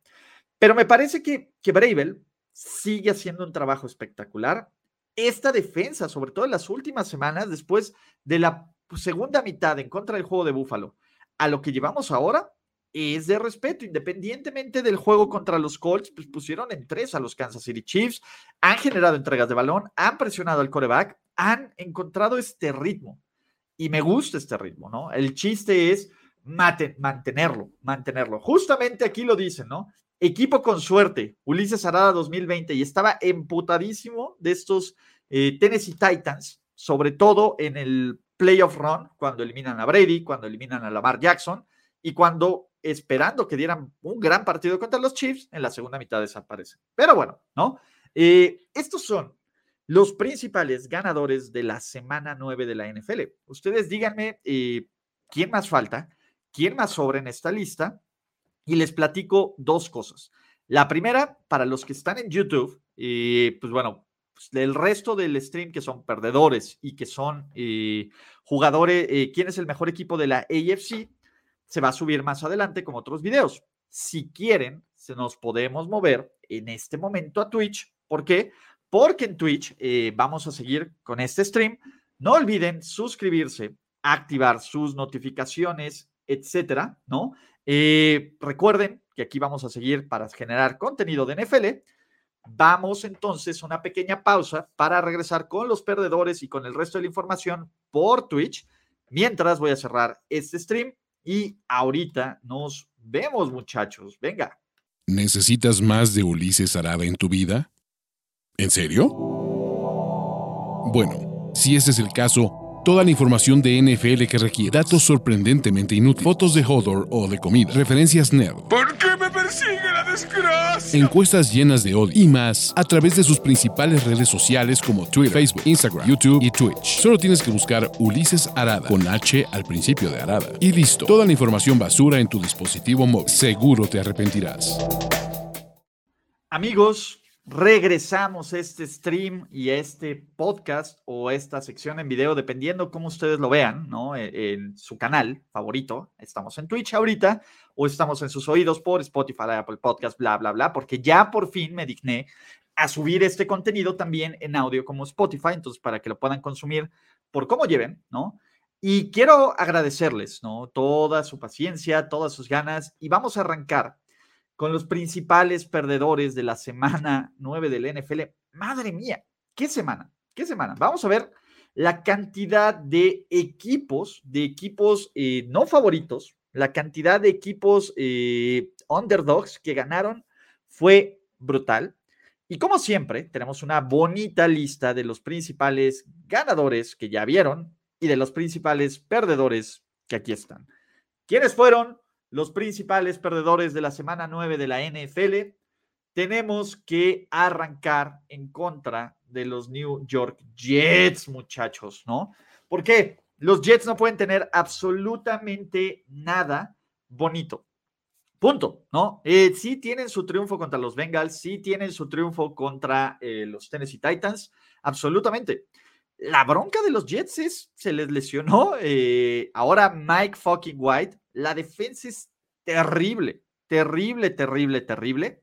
Pero me parece que, que Bravel sigue haciendo un trabajo espectacular. Esta defensa, sobre todo en las últimas semanas, después de la segunda mitad en contra del juego de Búfalo, a lo que llevamos ahora, es de respeto, independientemente del juego contra los Colts, pues pusieron en tres a los Kansas City Chiefs, han generado entregas de balón, han presionado al coreback, han encontrado este ritmo. Y me gusta este ritmo, ¿no? El chiste es mantenerlo, mantenerlo. Justamente aquí lo dicen, ¿no? Equipo con suerte, Ulises Arada 2020, y estaba emputadísimo de estos eh, Tennessee Titans, sobre todo en el playoff run, cuando eliminan a Brady, cuando eliminan a Lamar Jackson, y cuando esperando que dieran un gran partido contra los Chiefs, en la segunda mitad desaparecen. Pero bueno, ¿no? Eh, estos son los principales ganadores de la semana 9 de la NFL. Ustedes díganme eh, quién más falta, quién más sobra en esta lista y les platico dos cosas. La primera, para los que están en YouTube, eh, pues bueno, pues el resto del stream que son perdedores y que son jugadores, quién es el mejor equipo de la AFC, se va a subir más adelante como otros videos. Si quieren, se nos podemos mover en este momento a Twitch. ¿Por qué? Porque en Twitch eh, vamos a seguir con este stream. No olviden suscribirse, activar sus notificaciones, etcétera, ¿no? Eh, recuerden que aquí vamos a seguir para generar contenido de NFL. Vamos entonces a una pequeña pausa para regresar con los perdedores y con el resto de la información por Twitch. Mientras voy a cerrar este stream y ahorita nos vemos, muchachos. Venga. ¿Necesitas más de Ulises Arada en tu vida? ¿En serio? Bueno, si ese es el caso, Toda la información de NFL que requiere, datos sorprendentemente inútiles, fotos de Hodor o de comida, referencias nerd. ¿Por qué persigue la desgracia? Encuestas llenas de odio y más a través de sus principales redes sociales como Twitter, Facebook, Instagram, YouTube y Twitch. Solo tienes que buscar Ulises Arada con H al principio de Arada. Y listo. Toda la información basura en tu dispositivo móvil. Seguro te arrepentirás. Amigos, regresamos este stream y este podcast o esta sección en video, dependiendo cómo ustedes lo vean, ¿no? E, en, su canal favorito. Estamos en Twitch ahorita o estamos en sus oídos por Spotify, Apple Podcast, bla, bla, bla, porque ya por fin me digné a subir este contenido también en audio como Spotify, entonces para que lo puedan consumir por cómo lleven, ¿no? Y quiero agradecerles, ¿no? Toda su paciencia, todas sus ganas y vamos a arrancar con los principales perdedores de la semana 9 del NFL. Madre mía, ¿qué semana? ¿Qué semana? Vamos a ver la cantidad de equipos, de equipos eh, no favoritos, la cantidad de equipos eh, underdogs que ganaron fue brutal. Y como siempre, tenemos una bonita lista de los principales ganadores que ya vieron y de los principales perdedores que aquí están. ¿Quiénes fueron? Los principales perdedores de la semana 9 de la NFL, tenemos que arrancar en contra de los New York Jets, muchachos, ¿no? ¿Por qué? Los Jets no pueden tener absolutamente nada bonito. Punto, ¿no? Eh, sí tienen su triunfo contra los Bengals, sí tienen su triunfo contra eh, los Tennessee Titans, absolutamente. La bronca de los Jets es, se les lesionó eh, ahora Mike fucking White, la defensa es terrible, terrible, terrible, terrible.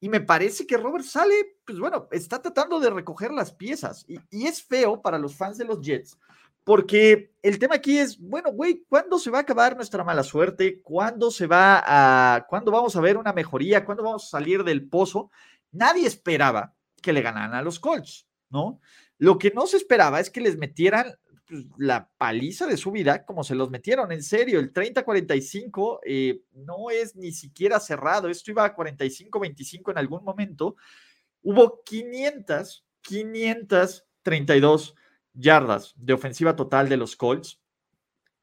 Y me parece que Robert Sale, pues bueno, está tratando de recoger las piezas. Y, es feo para los fans de los Jets, porque el tema aquí es, bueno, güey, ¿cuándo se va a acabar nuestra mala suerte? ¿Cuándo se va a, cuándo vamos a ver una mejoría? ¿Cuándo vamos a salir del pozo? Nadie esperaba que le ganaran a los Colts, ¿no? Lo que no se esperaba es que les metieran pues, la paliza de su vida, como se los metieron, en serio, el 30-45 eh, no es ni siquiera cerrado, esto iba a 45-25 en algún momento, hubo 500, 532 yardas de ofensiva total de los Colts,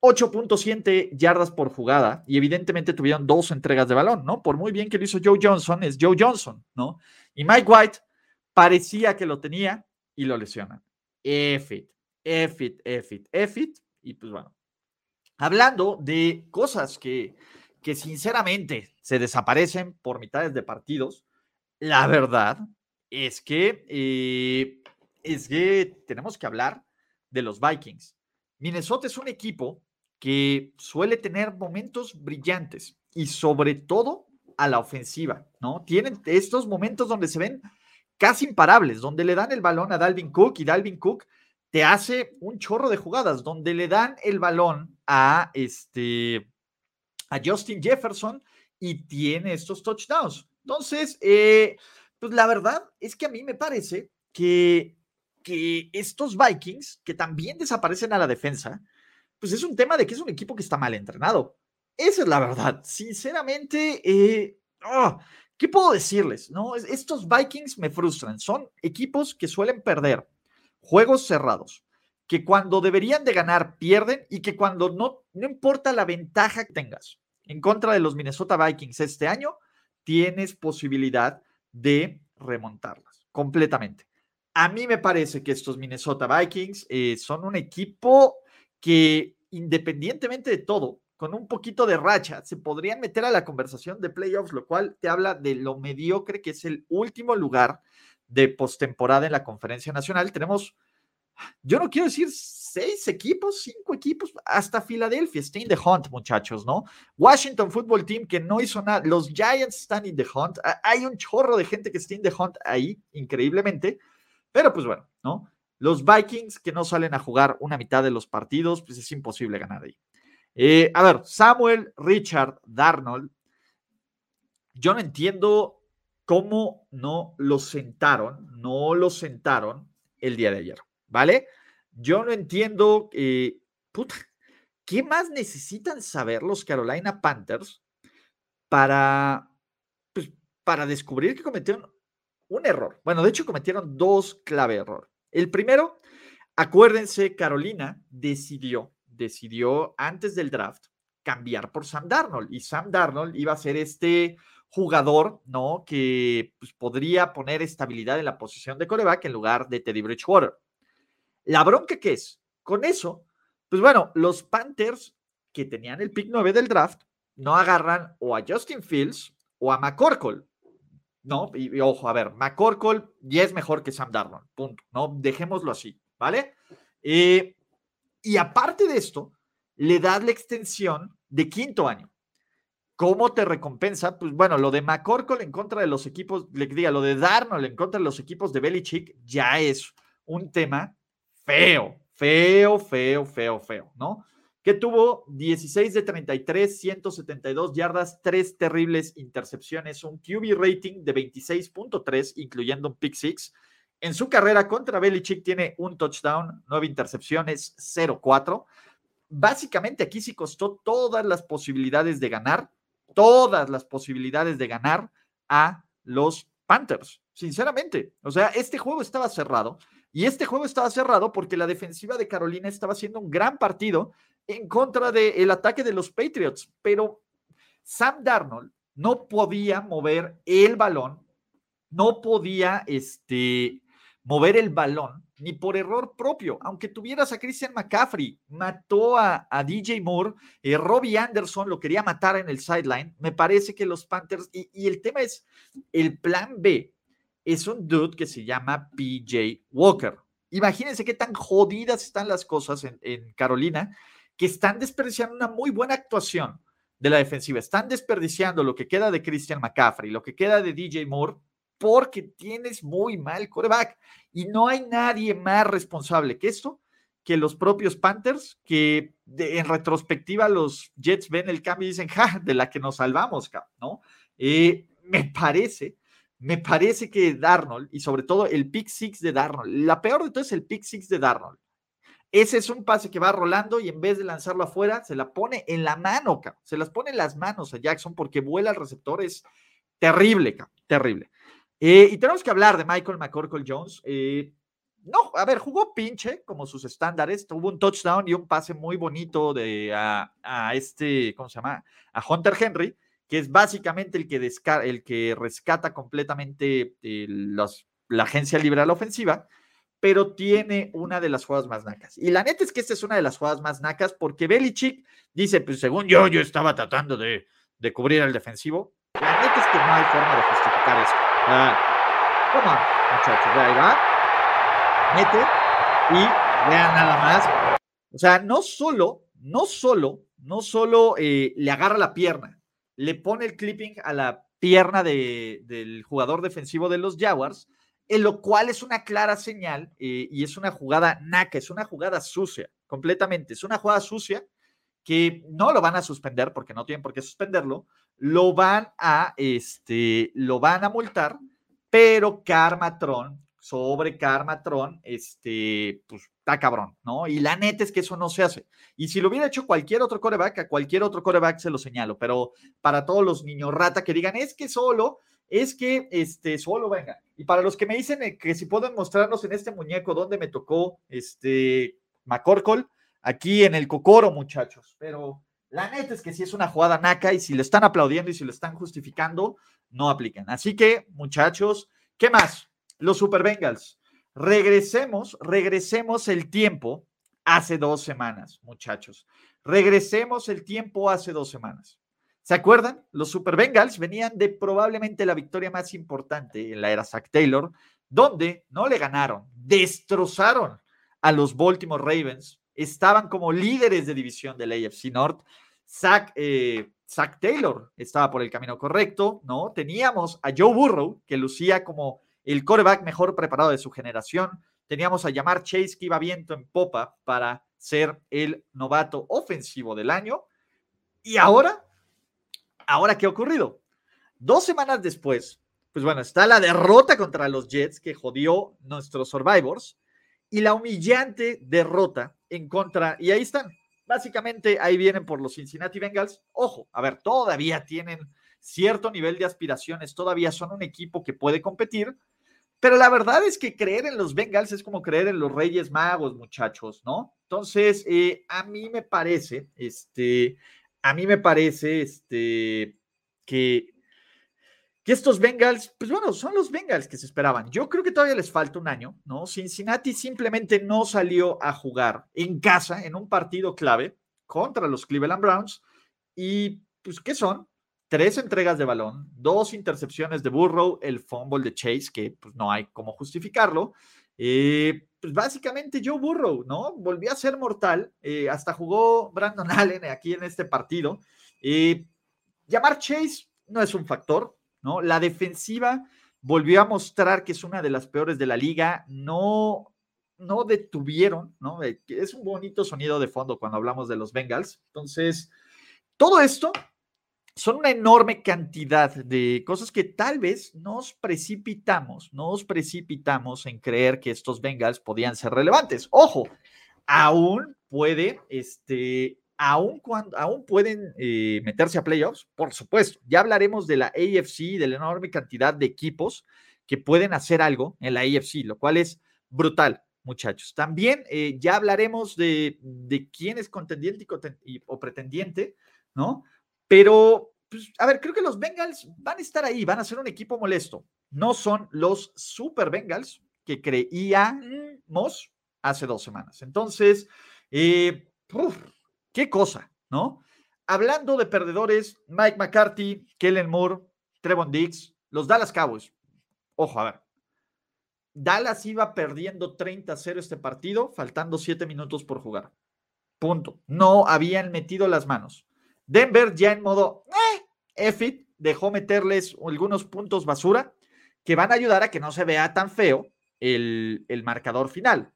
8.7 yardas por jugada y evidentemente tuvieron dos entregas de balón, ¿no? Por muy bien que lo hizo Joe Johnson, es Joe Johnson, ¿no? Y Mike White parecía que lo tenía y lo lesionan. F it, F it, F it, F it. Y pues bueno, hablando de cosas que, que sinceramente se desaparecen por mitades de partidos, la verdad es que, eh, es que tenemos que hablar de los Vikings. Minnesota es un equipo que suele tener momentos brillantes y sobre todo a la ofensiva, ¿no? Tienen estos momentos donde se ven casi imparables, donde le dan el balón a Dalvin Cook y Dalvin Cook te hace un chorro de jugadas, donde le dan el balón a este a Justin Jefferson y tiene estos touchdowns. Entonces, eh, pues la verdad es que a mí me parece que, que estos Vikings, que también desaparecen a la defensa, pues es un tema de que es un equipo que está mal entrenado. Esa es la verdad. Sinceramente, ah, ¿qué puedo decirles? No? Estos Vikings me frustran. Son equipos que suelen perder juegos cerrados, que cuando deberían de ganar pierden y que cuando no, no importa la ventaja que tengas en contra de los Minnesota Vikings este año, tienes posibilidad de remontarlas completamente. A mí me parece que estos Minnesota Vikings eh, son un equipo que independientemente de todo, con un poquito de racha, se podrían meter a la conversación de playoffs, lo cual te habla de lo mediocre que es el último lugar de postemporada en la conferencia nacional. Tenemos, yo no quiero decir seis equipos, cinco equipos, hasta Filadelfia está in the hunt, muchachos, ¿no? Washington Football Team que no hizo nada, los Giants están in the hunt, hay un chorro de gente que está in the hunt ahí, increíblemente, pero pues bueno, ¿no? Los Vikings que no salen a jugar una mitad de los partidos, pues es imposible ganar ahí. Eh, a ver, Samuel Richard Darnold, yo no entiendo cómo no lo sentaron, no lo sentaron el día de ayer, ¿vale? Yo no entiendo, eh, puta, ¿qué más necesitan saber los Carolina Panthers para, pues, para descubrir que cometieron un error? Bueno, de hecho cometieron dos clave error. El primero, acuérdense, Carolina decidió, decidió antes del draft cambiar por Sam Darnold y Sam Darnold iba a ser este jugador, ¿no? Que pues, podría poner estabilidad en la posición de coreback en lugar de Teddy Bridgewater. La bronca que es, con eso, pues bueno, los Panthers que tenían el pick 9 del draft no agarran o a Justin Fields o a McCorkle, ¿no? Y, ojo, a ver, McCorkle ya es mejor que Sam Darnold, punto, ¿no? Dejémoslo así, ¿vale? Eh, y aparte de esto, le das la extensión de quinto año. ¿Cómo te recompensa? Pues bueno, lo de McCorkle en contra de los equipos, le diga, lo de Darnold en contra de los equipos de Belichick ya es un tema feo, feo, feo, feo, feo, ¿no? Que tuvo 16 de 33, 172 yardas, tres terribles intercepciones, un QB rating de 26.3, incluyendo un pick six. En su carrera contra Belichick tiene un touchdown, nueve intercepciones, 0-4. Básicamente aquí sí costó todas las posibilidades de ganar, todas las posibilidades de ganar a los Panthers, sinceramente. O sea, este juego estaba cerrado y este juego estaba cerrado porque la defensiva de Carolina estaba haciendo un gran partido en contra del ataque de los Patriots, pero Sam Darnold no podía mover el balón, no podía este, mover el balón ni por error propio, aunque tuvieras a Christian McCaffrey, mató a, DJ Moore, eh, Robbie Anderson lo quería matar en el sideline, me parece que los Panthers, y el tema es, el plan B es un dude que se llama PJ Walker. Imagínense qué tan jodidas están las cosas en, Carolina, que están desperdiciando una muy buena actuación de la defensiva. Están desperdiciando lo que queda de Christian McCaffrey, lo que queda de DJ Moore, porque tienes muy mal coreback. Y no hay nadie más responsable que esto que los propios Panthers, que en retrospectiva los Jets ven el cambio y dicen, ja, de la que nos salvamos, ¿no? Eh, me parece me parece que Darnold, y sobre todo el pick six de Darnold, la peor de todo es el pick six de Darnold. Ese es un pase que va rolando y en vez de lanzarlo afuera, se la pone en la mano, se las pone en las manos a Jackson porque vuela el receptor, es terrible, terrible. Eh, y tenemos que hablar de Michael McCorkle Jones. Eh, no, a ver, jugó pinche como sus estándares, tuvo un touchdown y un pase muy bonito de a, este, ¿cómo se llama? A Hunter Henry, que es básicamente el que, el que rescata completamente eh, la agencia libre a la ofensiva, pero tiene una de las jugadas más nacas. Y la neta es que esta es una de las jugadas más nacas porque Belichick dice, pues según yo, yo estaba tratando de, de cubrir al defensivo. La neta es que no hay forma de justificar eso. ¿Cómo, muchachos, ahí va mete y vean nada más. O sea, no solo, no solo, no solo eh, le agarra la pierna, le pone el clipping a la pierna del jugador defensivo de los Jaguars, en lo cual es una clara señal eh, y es una jugada naca, es una jugada sucia, completamente. Es una jugada sucia que no lo van a suspender porque no tienen por qué suspenderlo, lo van a, este, lo van a multar, pero Karmatron sobre Karmatron, este, pues está cabrón, ¿no? Y la neta es que eso no se hace. Y si lo hubiera hecho cualquier otro coreback, a cualquier otro coreback se lo señalo, pero para todos los niños rata que digan, es que solo, es que, este, solo, venga. Y para los que me dicen eh, que si pueden mostrarnos en este muñeco dónde me tocó, este, McCorkle, aquí en el Cocoro, muchachos, pero la neta es que si es una jugada naca y si lo están aplaudiendo y si lo están justificando, no aplican. Así que, muchachos, ¿qué más? los Super Bengals. Regresemos, regresemos el tiempo hace dos semanas, muchachos. Regresemos el tiempo hace dos semanas. ¿Se acuerdan? Los Super Bengals venían de probablemente la victoria más importante en la era Zach Taylor, donde no le ganaron, destrozaron a los Baltimore Ravens, estaban como líderes de división del AFC North. Zach, eh, Taylor estaba por el camino correcto, ¿no? Teníamos a Joe Burrow, que lucía como el coreback mejor preparado de su generación. Teníamos a llamar Chase que iba viento en popa para ser el novato ofensivo del año. Y ahora, ahora qué ha ocurrido? Dos semanas después, pues bueno, está la derrota contra los Jets que jodió nuestros Survivors y la humillante derrota en contra, y ahí están, básicamente ahí vienen por los Cincinnati Bengals. Ojo, a ver, todavía tienen cierto nivel de aspiraciones, todavía son un equipo que puede competir, pero la verdad es que creer en los Bengals es como creer en los Reyes Magos, muchachos, ¿no? Entonces, eh, a mí me parece, este, a mí me parece, este, que, que estos Bengals, pues bueno, son los Bengals que se esperaban. Yo creo que todavía les falta un año, ¿no? Cincinnati simplemente no salió a jugar en casa en un partido clave contra los Cleveland Browns. Y, pues, ¿qué son? tres entregas de balón, dos intercepciones de Burrow, el fumble de Chase, que pues no hay cómo justificarlo. Eh, pues básicamente Joe Burrow, ¿no? Volvió a ser mortal, eh, hasta jugó Brandon [LAUGHS] Allen aquí en este partido. Eh, llamar Chase no es un factor, ¿no? La defensiva volvió a mostrar que es una de las peores de la liga, no, no detuvieron, ¿no? Es un bonito sonido de fondo cuando hablamos de los Bengals. Entonces, todo esto son una enorme cantidad de cosas que tal vez nos precipitamos, nos precipitamos en creer que estos Bengals podían ser relevantes. Ojo, aún puede, este, aún, cuando, aún pueden eh, meterse a playoffs, por supuesto. Ya hablaremos de la AFC, de la enorme cantidad de equipos que pueden hacer algo en la AFC, lo cual es brutal, muchachos. También eh, ya hablaremos de, de quién es contendiente o pretendiente, ¿no? Pero, pues, a ver, creo que los Bengals van a estar ahí, van a ser un equipo molesto. No son los Super Bengals que creíamos hace dos semanas. Entonces, eh, qué cosa, ¿no? Hablando de perdedores, Mike McCarthy, Kellen Moore, Trevon Diggs, los Dallas Cowboys. Ojo, a ver. Dallas iba perdiendo 30-0 este partido, faltando 7 minutos por jugar. Punto. No habían metido las manos. Denver ya en modo eh, dejó meterles algunos puntos basura que van a ayudar a que no se vea tan feo el, el marcador final.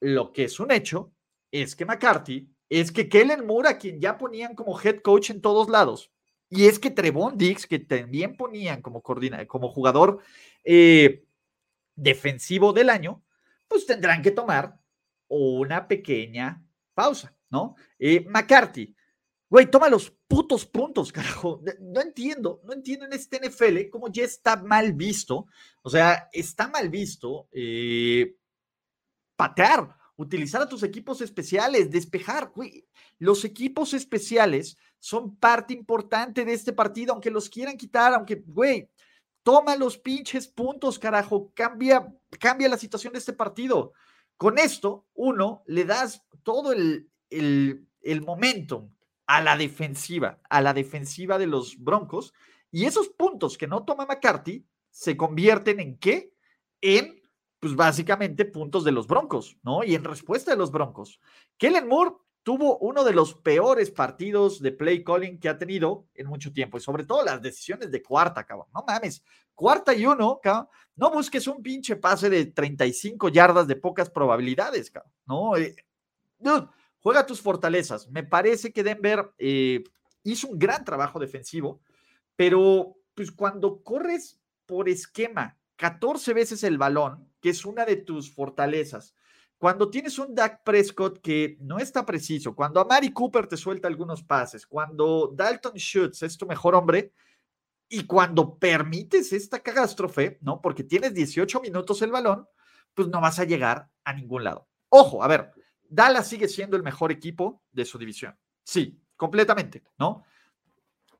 Lo que es un hecho es que McCarthy, es que Kellen Moore, a quien ya ponían como head coach en todos lados, y es que Trevon Dix, que también ponían como, como jugador eh, defensivo del año, pues tendrán que tomar una pequeña pausa, ¿no? Eh, McCarthy, Güey, toma los putos puntos, [LAUGHS] carajo. No entiendo, no entiendo en este NFL cómo ya está mal visto. O sea, está mal visto eh, patear, utilizar a tus equipos especiales, despejar. los equipos especiales son parte importante de este partido, aunque los quieran quitar, aunque, güey, toma los pinches puntos, carajo, cambia, cambia la situación de este partido. Con esto, uno, le das todo el, el, el momentum a la defensiva, a la defensiva de los Broncos, y esos puntos que no toma McCarthy se convierten en qué? En pues básicamente puntos de los Broncos, ¿no? Y en respuesta de los Broncos. Kellen Moore tuvo uno de los peores partidos de play calling que ha tenido en mucho tiempo, y sobre todo las decisiones de cuarta, cabrón. No mames, cuarta y uno, cabrón. No busques un pinche pase de 35 yardas de pocas probabilidades, cabrón. No, eh, juega tus fortalezas. Me parece que Denver eh, hizo un gran trabajo defensivo, pero pues cuando corres por esquema 14 veces el balón, que es una de tus fortalezas. Cuando tienes un Dak Prescott que no está preciso, cuando a Mari Cooper te suelta algunos pases, cuando Dalton Schutz es tu mejor hombre y cuando permites esta catástrofe, ¿no? Porque tienes 18 minutos el balón, pues no vas a llegar a ningún lado. Ojo, a ver, Dallas sigue siendo el mejor equipo de su división. Sí, completamente, ¿no?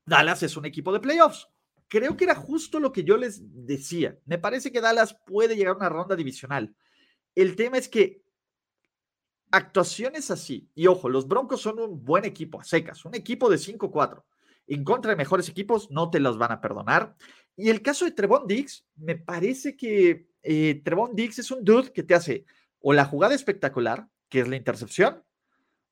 Dallas es un equipo de playoffs creo que era justo lo que yo les decía. Me parece que Dallas puede llegar a una ronda divisional. El tema es que actuaciones así, y ojo, los Broncos son un buen equipo a secas, un equipo de 5-4. En contra de mejores equipos no te los van a perdonar. Y el caso de Trevon Diggs, me parece que eh, Trevon Diggs es un dude que te hace o la jugada espectacular, que es la intercepción,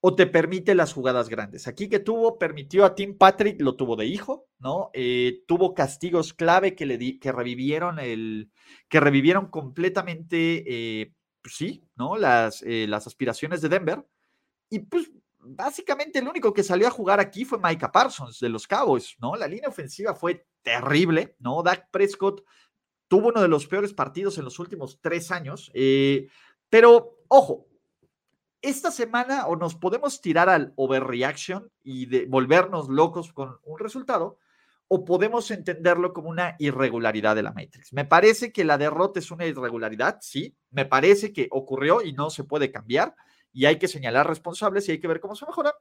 o te permite las jugadas grandes. Aquí que tuvo, permitió a Tim Patrick, lo tuvo de hijo, ¿no? Eh, tuvo castigos clave que le di, que revivieron el, que revivieron completamente, eh, pues sí, ¿no? Las, eh, las aspiraciones de Denver. Y pues básicamente el único que salió a jugar aquí fue Micah Parsons de los Cowboys, ¿no? La línea ofensiva fue terrible, ¿no? Dak Prescott tuvo uno de los peores partidos en los últimos tres años, pero ojo, esta semana o nos podemos tirar al overreaction y de volvernos locos con un resultado, o podemos entenderlo como una irregularidad de la Matrix. Me parece que la derrota es una irregularidad, sí, me parece que ocurrió y no se puede cambiar y hay que señalar responsables y hay que ver cómo se mejora.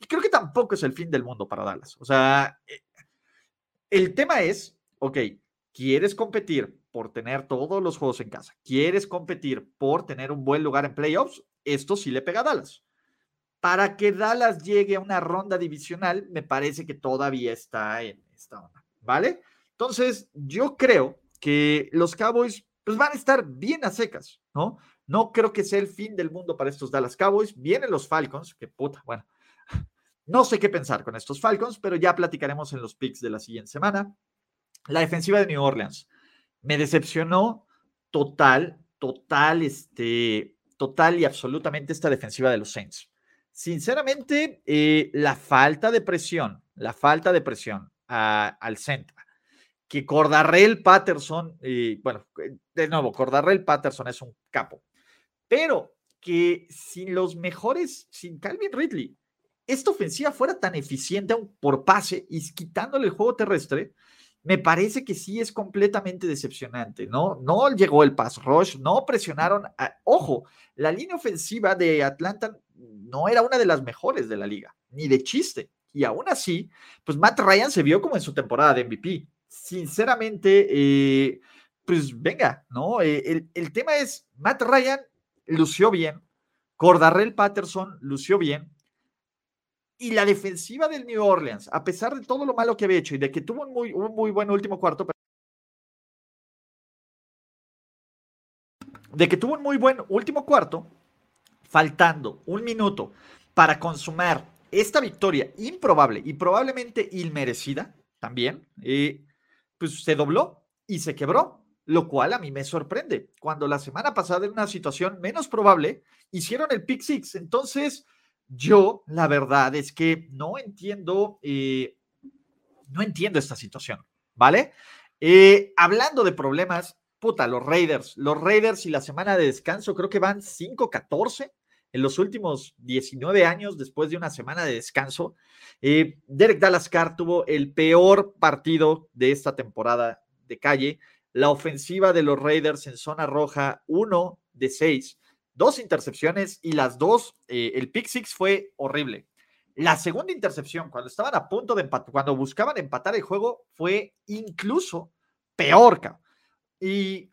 Y creo que tampoco es el fin del mundo para Dallas. O sea, eh, el tema es, ok, ¿quieres competir por tener todos los juegos en casa? ¿Quieres competir por tener un buen lugar en playoffs? Esto sí le pega a Dallas. Para que Dallas llegue a una ronda divisional, me parece que todavía está en esta onda, ¿vale? Entonces, yo creo que los Cowboys pues, van a estar bien a secas, ¿no? No creo que sea el fin del mundo para estos Dallas Cowboys. Vienen los Falcons, que puta, bueno, [LAUGHS] no sé qué pensar con estos Falcons, pero ya platicaremos en los picks de la siguiente semana. La defensiva de New Orleans me decepcionó total, total, este, total y absolutamente esta defensiva de los Saints. Sinceramente, eh, la falta de presión, la falta de presión al centro, que Cordarrell Patterson, eh, bueno, de nuevo, Cordarrell Patterson es un capo, pero que sin los mejores, sin Calvin Ridley, esta ofensiva fuera tan eficiente por pase y quitándole el juego terrestre, me parece que sí es completamente decepcionante, ¿no? No llegó el pass rush, no presionaron. ojo, la línea ofensiva de Atlanta no era una de las mejores de la liga, ni de chiste. Y aún así, pues Matt Ryan se vio como en su temporada de MVP. Sinceramente, eh, pues venga, ¿no? Eh, el, el tema es, Matt Ryan lució bien, Cordarrell Patterson lució bien, y la defensiva del New Orleans, a pesar de todo lo malo que había hecho y de que tuvo un muy, un muy buen último cuarto, de que tuvo un muy buen último cuarto, faltando un minuto para consumar esta victoria improbable y probablemente inmerecida también, eh, pues se dobló y se quebró, lo cual a mí me sorprende. Cuando la semana pasada en una situación menos probable, hicieron el pick six. Entonces, yo, la verdad es que no entiendo, eh, no entiendo esta situación, ¿vale? Eh, hablando de problemas, puta, los Raiders, los Raiders y la semana de descanso creo que van 5-14 en los últimos 19 años después de una semana de descanso. Eh, Derek Dallas Carr tuvo el peor partido de esta temporada de calle. La ofensiva de los Raiders en zona roja, 1 de 6 dos intercepciones y las dos, eh, el pick six fue horrible. La segunda intercepción, cuando estaban a punto de empatar, cuando buscaban empatar el juego, fue incluso peor. Y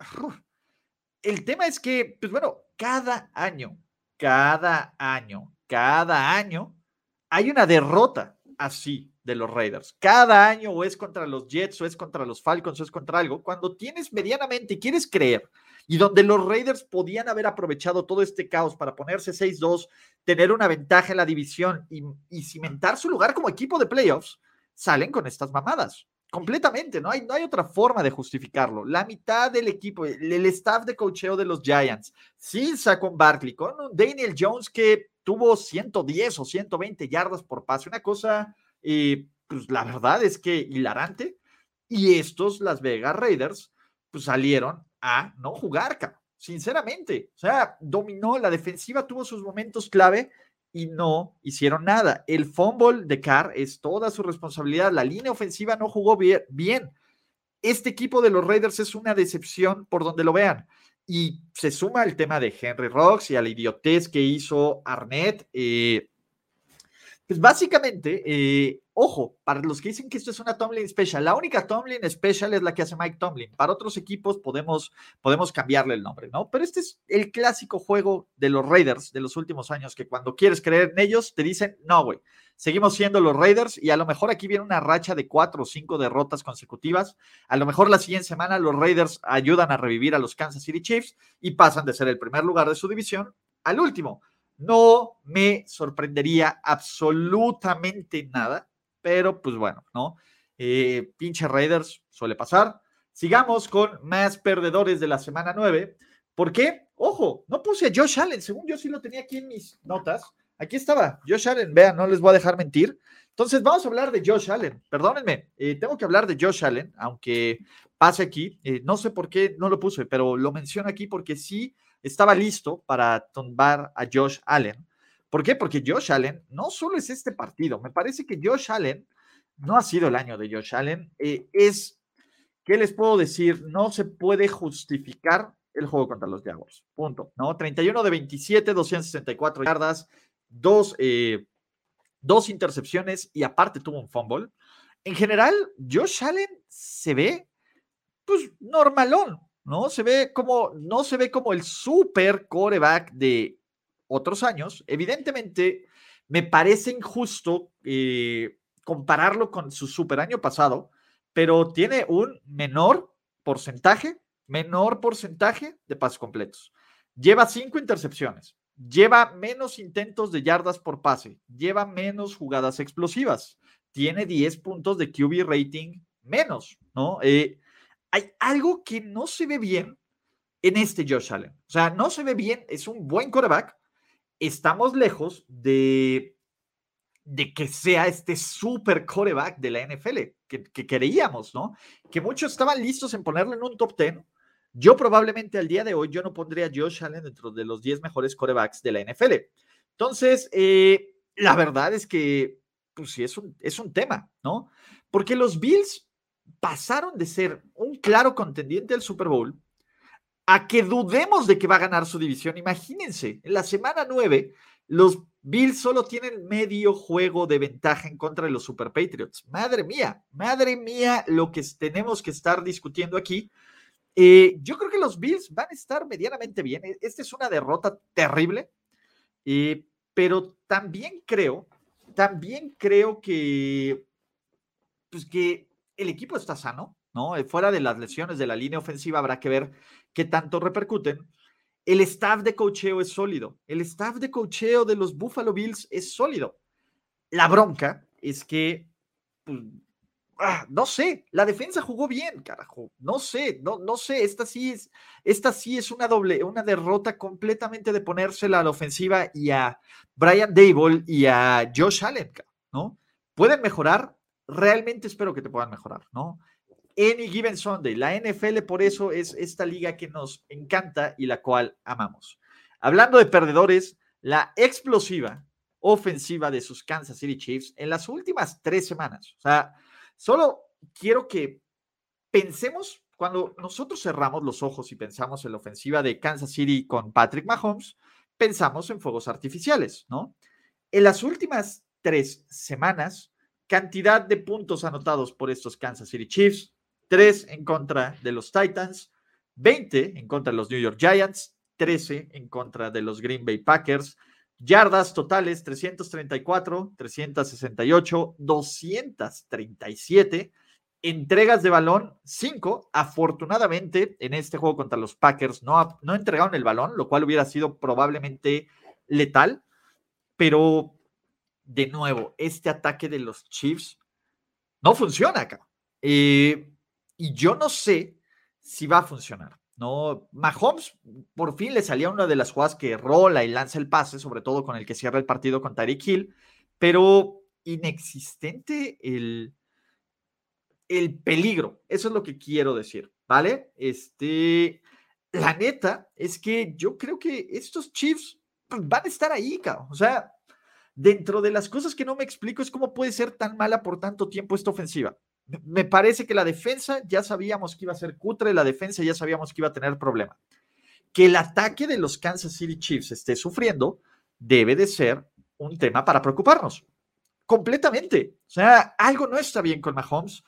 el tema es que, pues bueno, cada año, cada año, cada año, hay una derrota así de los Raiders. Cada año o es contra los Jets o es contra los Falcons o es contra algo. Cuando tienes medianamente quieres creer y donde los Raiders podían haber aprovechado todo este caos para ponerse 6-2, tener una ventaja en la división y, cimentar su lugar como equipo de playoffs, salen con estas mamadas. Completamente, no hay, no hay otra forma de justificarlo. La mitad del equipo, el, staff de cocheo de los Giants, sin con Barkley, con un Daniel Jones que tuvo 110 o 120 yardas por pase, una cosa, eh, pues la verdad es que hilarante. Y estos, Las Vegas Raiders, pues salieron a no jugar, sinceramente. O sea, dominó, la defensiva tuvo sus momentos clave y no hicieron nada. El fumble de Carr es toda su responsabilidad. La línea ofensiva no jugó bien. Este equipo de los Raiders es una decepción por donde lo vean. Y se suma el tema de Henry Rocks y a la idiotez que hizo Arnett. Eh, pues básicamente, eh, ojo, para los que dicen que esto es una Tomlin Special, la única Tomlin Special es la que hace Mike Tomlin. Para otros equipos podemos, podemos cambiarle el nombre, ¿no? Pero este es el clásico juego de los Raiders de los últimos años, que cuando quieres creer en ellos, te dicen, no, güey, seguimos siendo los Raiders y a lo mejor aquí viene una racha de cuatro o cinco derrotas consecutivas. A lo mejor la siguiente semana los Raiders ayudan a revivir a los Kansas City Chiefs y pasan de ser el primer lugar de su división al último. No me sorprendería absolutamente nada, pero pues bueno, ¿no? Eh, pinche Raiders suele pasar. Sigamos con más perdedores de la semana 9. ¿Por qué? Ojo, no puse a Josh Allen, según yo sí lo tenía aquí en mis notas. Aquí estaba, Josh Allen, vean, no les voy a dejar mentir. Entonces, vamos a hablar de Josh Allen. Perdónenme, eh, tengo que hablar de Josh Allen, aunque pase aquí. Eh, no sé por qué no lo puse, pero lo menciono aquí porque sí estaba listo para tumbar a Josh Allen. ¿Por qué? Porque Josh Allen no solo es este partido, me parece que Josh Allen no ha sido el año de Josh Allen, eh, es, ¿qué les puedo decir? No se puede justificar el juego contra los Jaguars, punto, ¿no? 31 de 27, 264 yardas, dos, eh, dos intercepciones y aparte tuvo un fumble. En general, Josh Allen se ve, pues, normalón, ¿no? Se ve como, no se ve como el super coreback de otros años. Evidentemente, me parece injusto eh, compararlo con su super año pasado, pero tiene un menor porcentaje, menor porcentaje de pases completos. Lleva cinco intercepciones, lleva menos intentos de yardas por pase, lleva menos jugadas explosivas, tiene 10 puntos de QB rating menos, ¿no? Eh, hay algo que no se ve bien en este Josh Allen. O sea, no se ve bien, es un buen quarterback. Estamos lejos de, de que sea este super quarterback de la NFL que, que creíamos, ¿no? Que muchos estaban listos en ponerlo en un top 10. Yo probablemente al día de hoy yo no pondría a Josh Allen dentro de los 10 mejores quarterbacks de la NFL. Entonces, eh, la verdad es que, pues sí, es un, es un tema, ¿no? Porque los Bills pasaron de ser un claro contendiente al Super Bowl a que dudemos de que va a ganar su división. Imagínense, en la semana 9, los Bills solo tienen medio juego de ventaja en contra de los Super Patriots. Madre mía, madre mía, lo que tenemos que estar discutiendo aquí. Eh, yo creo que los Bills van a estar medianamente bien. E, esta es una derrota terrible, eh, pero también creo, también creo que, pues que el equipo está sano, ¿no? Eh, fuera de las lesiones de la línea ofensiva habrá que ver qué tanto repercuten. El staff de cocheo es sólido. El staff de cocheo de los Buffalo Bills es sólido. La bronca es que, pues, ah, no sé, la defensa jugó bien, carajo. No sé, no, no sé. Esta sí es, esta sí es una doble, una derrota completamente de ponérsela a la ofensiva y a Brian Dable y a Josh Allen, ¿no? Pueden mejorar, realmente espero que te puedan mejorar, ¿no? Any Given Sunday, la NFL por eso es esta liga que nos encanta y la cual amamos. Hablando de perdedores, la explosiva ofensiva de sus Kansas City Chiefs en las últimas tres semanas. O sea, solo quiero que pensemos cuando nosotros cerramos los ojos y pensamos en la ofensiva de Kansas City con Patrick Mahomes, pensamos en fuegos artificiales, ¿no? En las últimas tres semanas, cantidad de puntos anotados por estos Kansas City Chiefs, tres en contra de los Titans, 20 en contra de los New York Giants, 13 en contra de los Green Bay Packers, yardas totales 334, 368, 237 entregas de balón, cinco. Afortunadamente, en este juego contra los Packers no, no entregaron el balón, lo cual hubiera sido probablemente letal. Pero, de nuevo, este ataque de los Chiefs no funciona acá. Eh, y yo no sé si va a funcionar. No, Mahomes por fin le salía una de las jugadas que rola y lanza el pase, sobre todo con el que cierra el partido con Tyreek Hill, pero inexistente el, el peligro. Eso es lo que quiero decir, ¿vale? Este, la neta es que yo creo que estos Chiefs pues, van a estar ahí, cabrón. O sea, dentro de las cosas que no me explico es cómo puede ser tan mala por tanto tiempo esta ofensiva. Me parece que la defensa ya sabíamos que iba a ser cutre, la defensa ya sabíamos que iba a tener problema. Que el ataque de los Kansas City Chiefs esté sufriendo debe de ser un tema para preocuparnos. Completamente. O sea, algo no está bien con Mahomes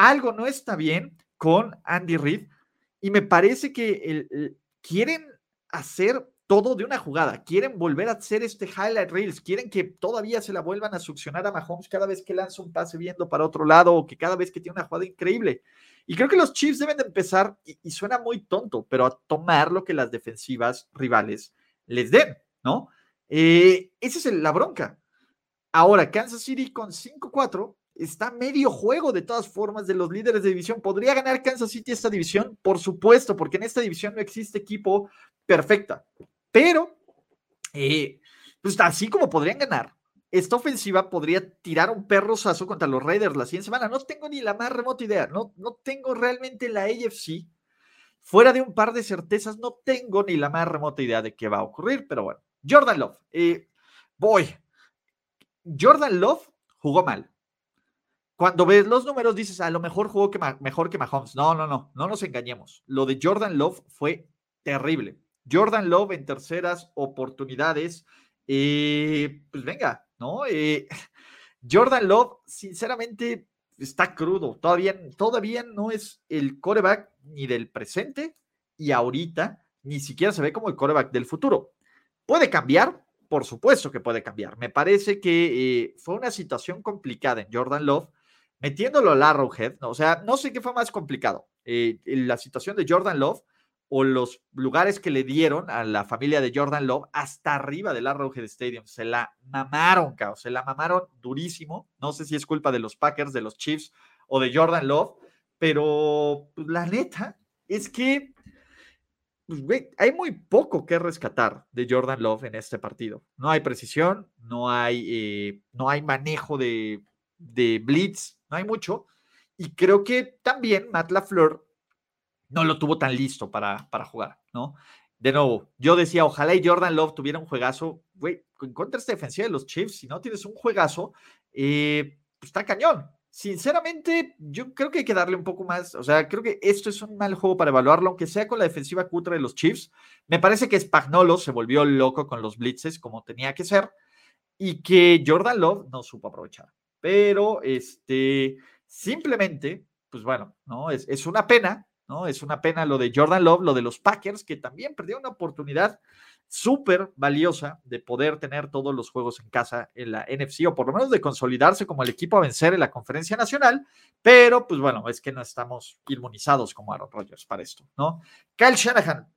algo no está bien con Andy Reid y me parece que quieren hacer todo de una jugada, quieren volver a hacer este highlight reels, quieren que todavía se la vuelvan a succionar a Mahomes cada vez que lanza un pase viendo para otro lado o que cada vez que tiene una jugada increíble. Y creo que los Chiefs deben de empezar, y, suena muy tonto, pero a tomar lo que las defensivas rivales les den, ¿no? Eh, esa es la bronca. Ahora, Kansas City con 5-4 está medio juego de todas formas de los líderes de división. ¿Podría ganar Kansas City esta división? Por supuesto, porque en esta división no existe equipo perfecta. Pero, eh, pues así como podrían ganar, esta ofensiva podría tirar un perro sazo contra los Raiders la siguiente semana. No tengo ni la más remota idea. No, no tengo realmente la AFC. Fuera de un par de certezas, no tengo ni la más remota idea de qué va a ocurrir. Pero bueno, Jordan Love. Eh, voy. Jordan Love jugó mal cuando ves los números dices, a lo mejor jugó mejor que Mahomes. No, no, no, no nos engañemos. Lo de Jordan Love fue terrible. Jordan Love en terceras oportunidades, eh, pues venga, ¿no? Eh, [LAUGHS] Jordan Love, sinceramente, está crudo. Todavía, todavía no es el coreback ni del presente y ahorita ni siquiera se ve como el coreback del futuro. ¿Puede cambiar? Por supuesto que puede cambiar. Me parece que eh, fue una situación complicada en Jordan Love metiéndolo al Arrowhead, ¿no? o sea, no sé qué fue más complicado, la situación de Jordan Love o los lugares que le dieron a la familia de Jordan Love hasta arriba del Arrowhead Stadium. Se la mamaron, caos, se la mamaron durísimo. No sé si es culpa de los Packers, de los Chiefs o de Jordan Love, pero pues, la neta es que pues, hay muy poco que rescatar de Jordan Love en este partido. No hay precisión, no hay, eh, no hay manejo de, de blitz, no hay mucho. Y creo que también Matt LaFleur no lo tuvo tan listo para, para jugar, ¿no? De nuevo, yo decía, ojalá y Jordan Love tuviera un juegazo, güey, contra esta defensiva de los Chiefs, si no tienes un juegazo, eh, pues está cañón. Sinceramente, yo creo que hay que darle un poco más, o sea, creo que esto es un mal juego para evaluarlo, aunque sea con la defensiva cutre de los Chiefs. Me parece que Spagnolo se volvió loco con los blitzes como tenía que ser y que Jordan Love no supo aprovechar. Pero este, simplemente, pues bueno, ¿no? Es, es una pena, ¿no? Es una pena lo de Jordan Love, lo de los Packers, que también perdió una oportunidad súper valiosa de poder tener todos los juegos en casa en la NFC o por lo menos de consolidarse como el equipo a vencer en la conferencia nacional, pero pues bueno, es que no estamos inmunizados como Aaron Rodgers para esto, ¿no? Kyle Shanahan,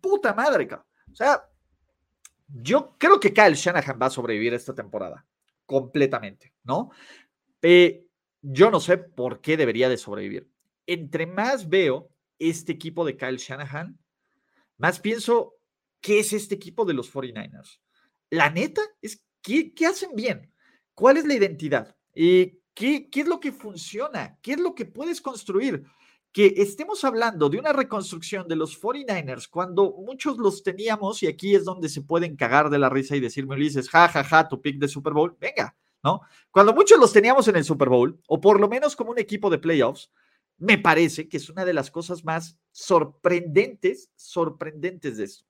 puta madre, o sea, yo creo que Kyle Shanahan va a sobrevivir esta temporada completamente, ¿no? yo no sé por qué debería de sobrevivir. Entre más veo este equipo de Kyle Shanahan, más pienso, ¿qué es este equipo de los 49ers? La neta es, ¿qué, hacen bien? ¿Cuál es la identidad? ¿qué, ¿Qué es lo que funciona? ¿Qué es lo que puedes construir? que estemos hablando de una reconstrucción de los 49ers cuando muchos los teníamos, y aquí es donde se pueden cagar de la risa y decirme, Ulises, ja, ja, ja, tu pick de Super Bowl, venga, ¿no? Cuando muchos los teníamos en el Super Bowl, o por lo menos como un equipo de playoffs, me parece que es una de las cosas más sorprendentes, sorprendentes de esto.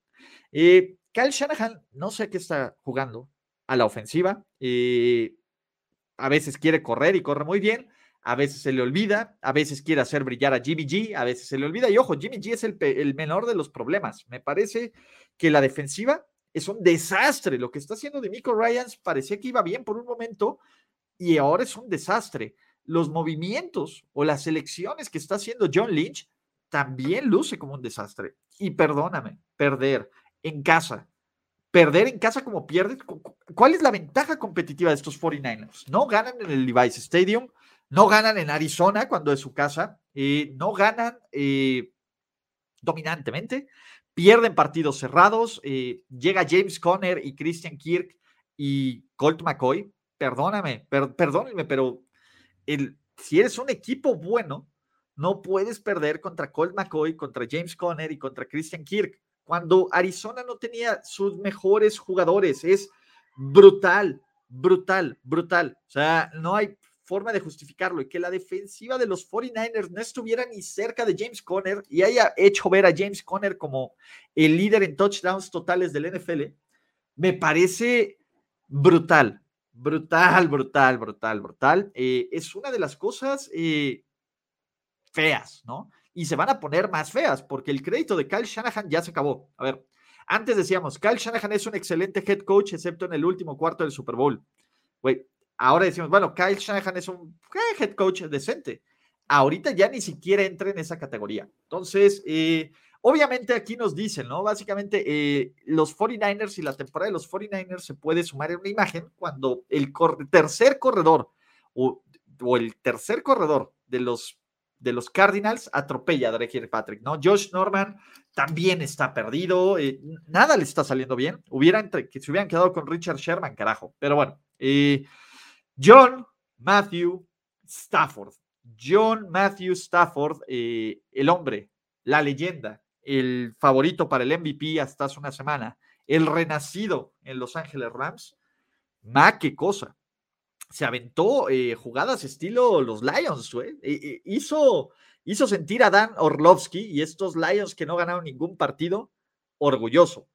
Eh, Kyle Shanahan, no sé qué está jugando a la ofensiva. Eh, a veces quiere correr y corre muy bien, a veces se le olvida, a veces quiere hacer brillar a Jimmy G, a veces se le olvida. Y ojo, Jimmy G es el, menor de los problemas. Me parece que la defensiva es un desastre. Lo que está haciendo de Miko Ryans parecía que iba bien por un momento y ahora es un desastre. Los movimientos o las elecciones que está haciendo John Lynch también luce como un desastre. Y perdóname, perder en casa, perder en casa como pierdes. ¿Cuál es la ventaja competitiva de estos 49ers? No ganan en el Levi's Stadium, no ganan en Arizona cuando es su casa, eh, no ganan eh, dominantemente, pierden partidos cerrados, eh, llega James Conner y Christian Kirk y Colt McCoy, perdóname, perdónenme, pero el, si eres un equipo bueno, no puedes perder contra Colt McCoy, contra James Conner y contra Christian Kirk. Cuando Arizona no tenía sus mejores jugadores, es brutal, brutal, brutal. O sea, no hay forma de justificarlo y que la defensiva de los 49ers no estuviera ni cerca de James Conner y haya hecho ver a James Conner como el líder en touchdowns totales del NFL, me parece brutal, brutal, brutal, brutal, brutal. Eh, es una de las cosas eh, feas, ¿no? Y se van a poner más feas porque el crédito de Kyle Shanahan ya se acabó. A ver, antes decíamos, Kyle Shanahan es un excelente head coach, excepto en el último cuarto del Super Bowl. Güey, Ahora decimos, bueno, Kyle Shanahan es un eh, head coach decente. Ahorita ya ni siquiera entra en esa categoría. Entonces, eh, obviamente aquí nos dicen, ¿no? Básicamente, eh, los 49ers y la temporada de los 49ers se puede sumar en una imagen cuando el tercer corredor o, el tercer corredor de los, de los Cardinals atropella a Drake Patrick, ¿no? Josh Norman también está perdido, nada le está saliendo bien. Hubieran, que se hubieran quedado con Richard Sherman, carajo. Pero bueno, eh, John Matthew Stafford. John Matthew Stafford, eh, el hombre, la leyenda, el favorito para el MVP hasta hace una semana, el renacido en Los Ángeles Rams. Ma, qué cosa. Se aventó eh, jugadas estilo los Lions, eh, hizo, hizo sentir a Dan Orlovsky y estos Lions que no ganaron ningún partido orgulloso.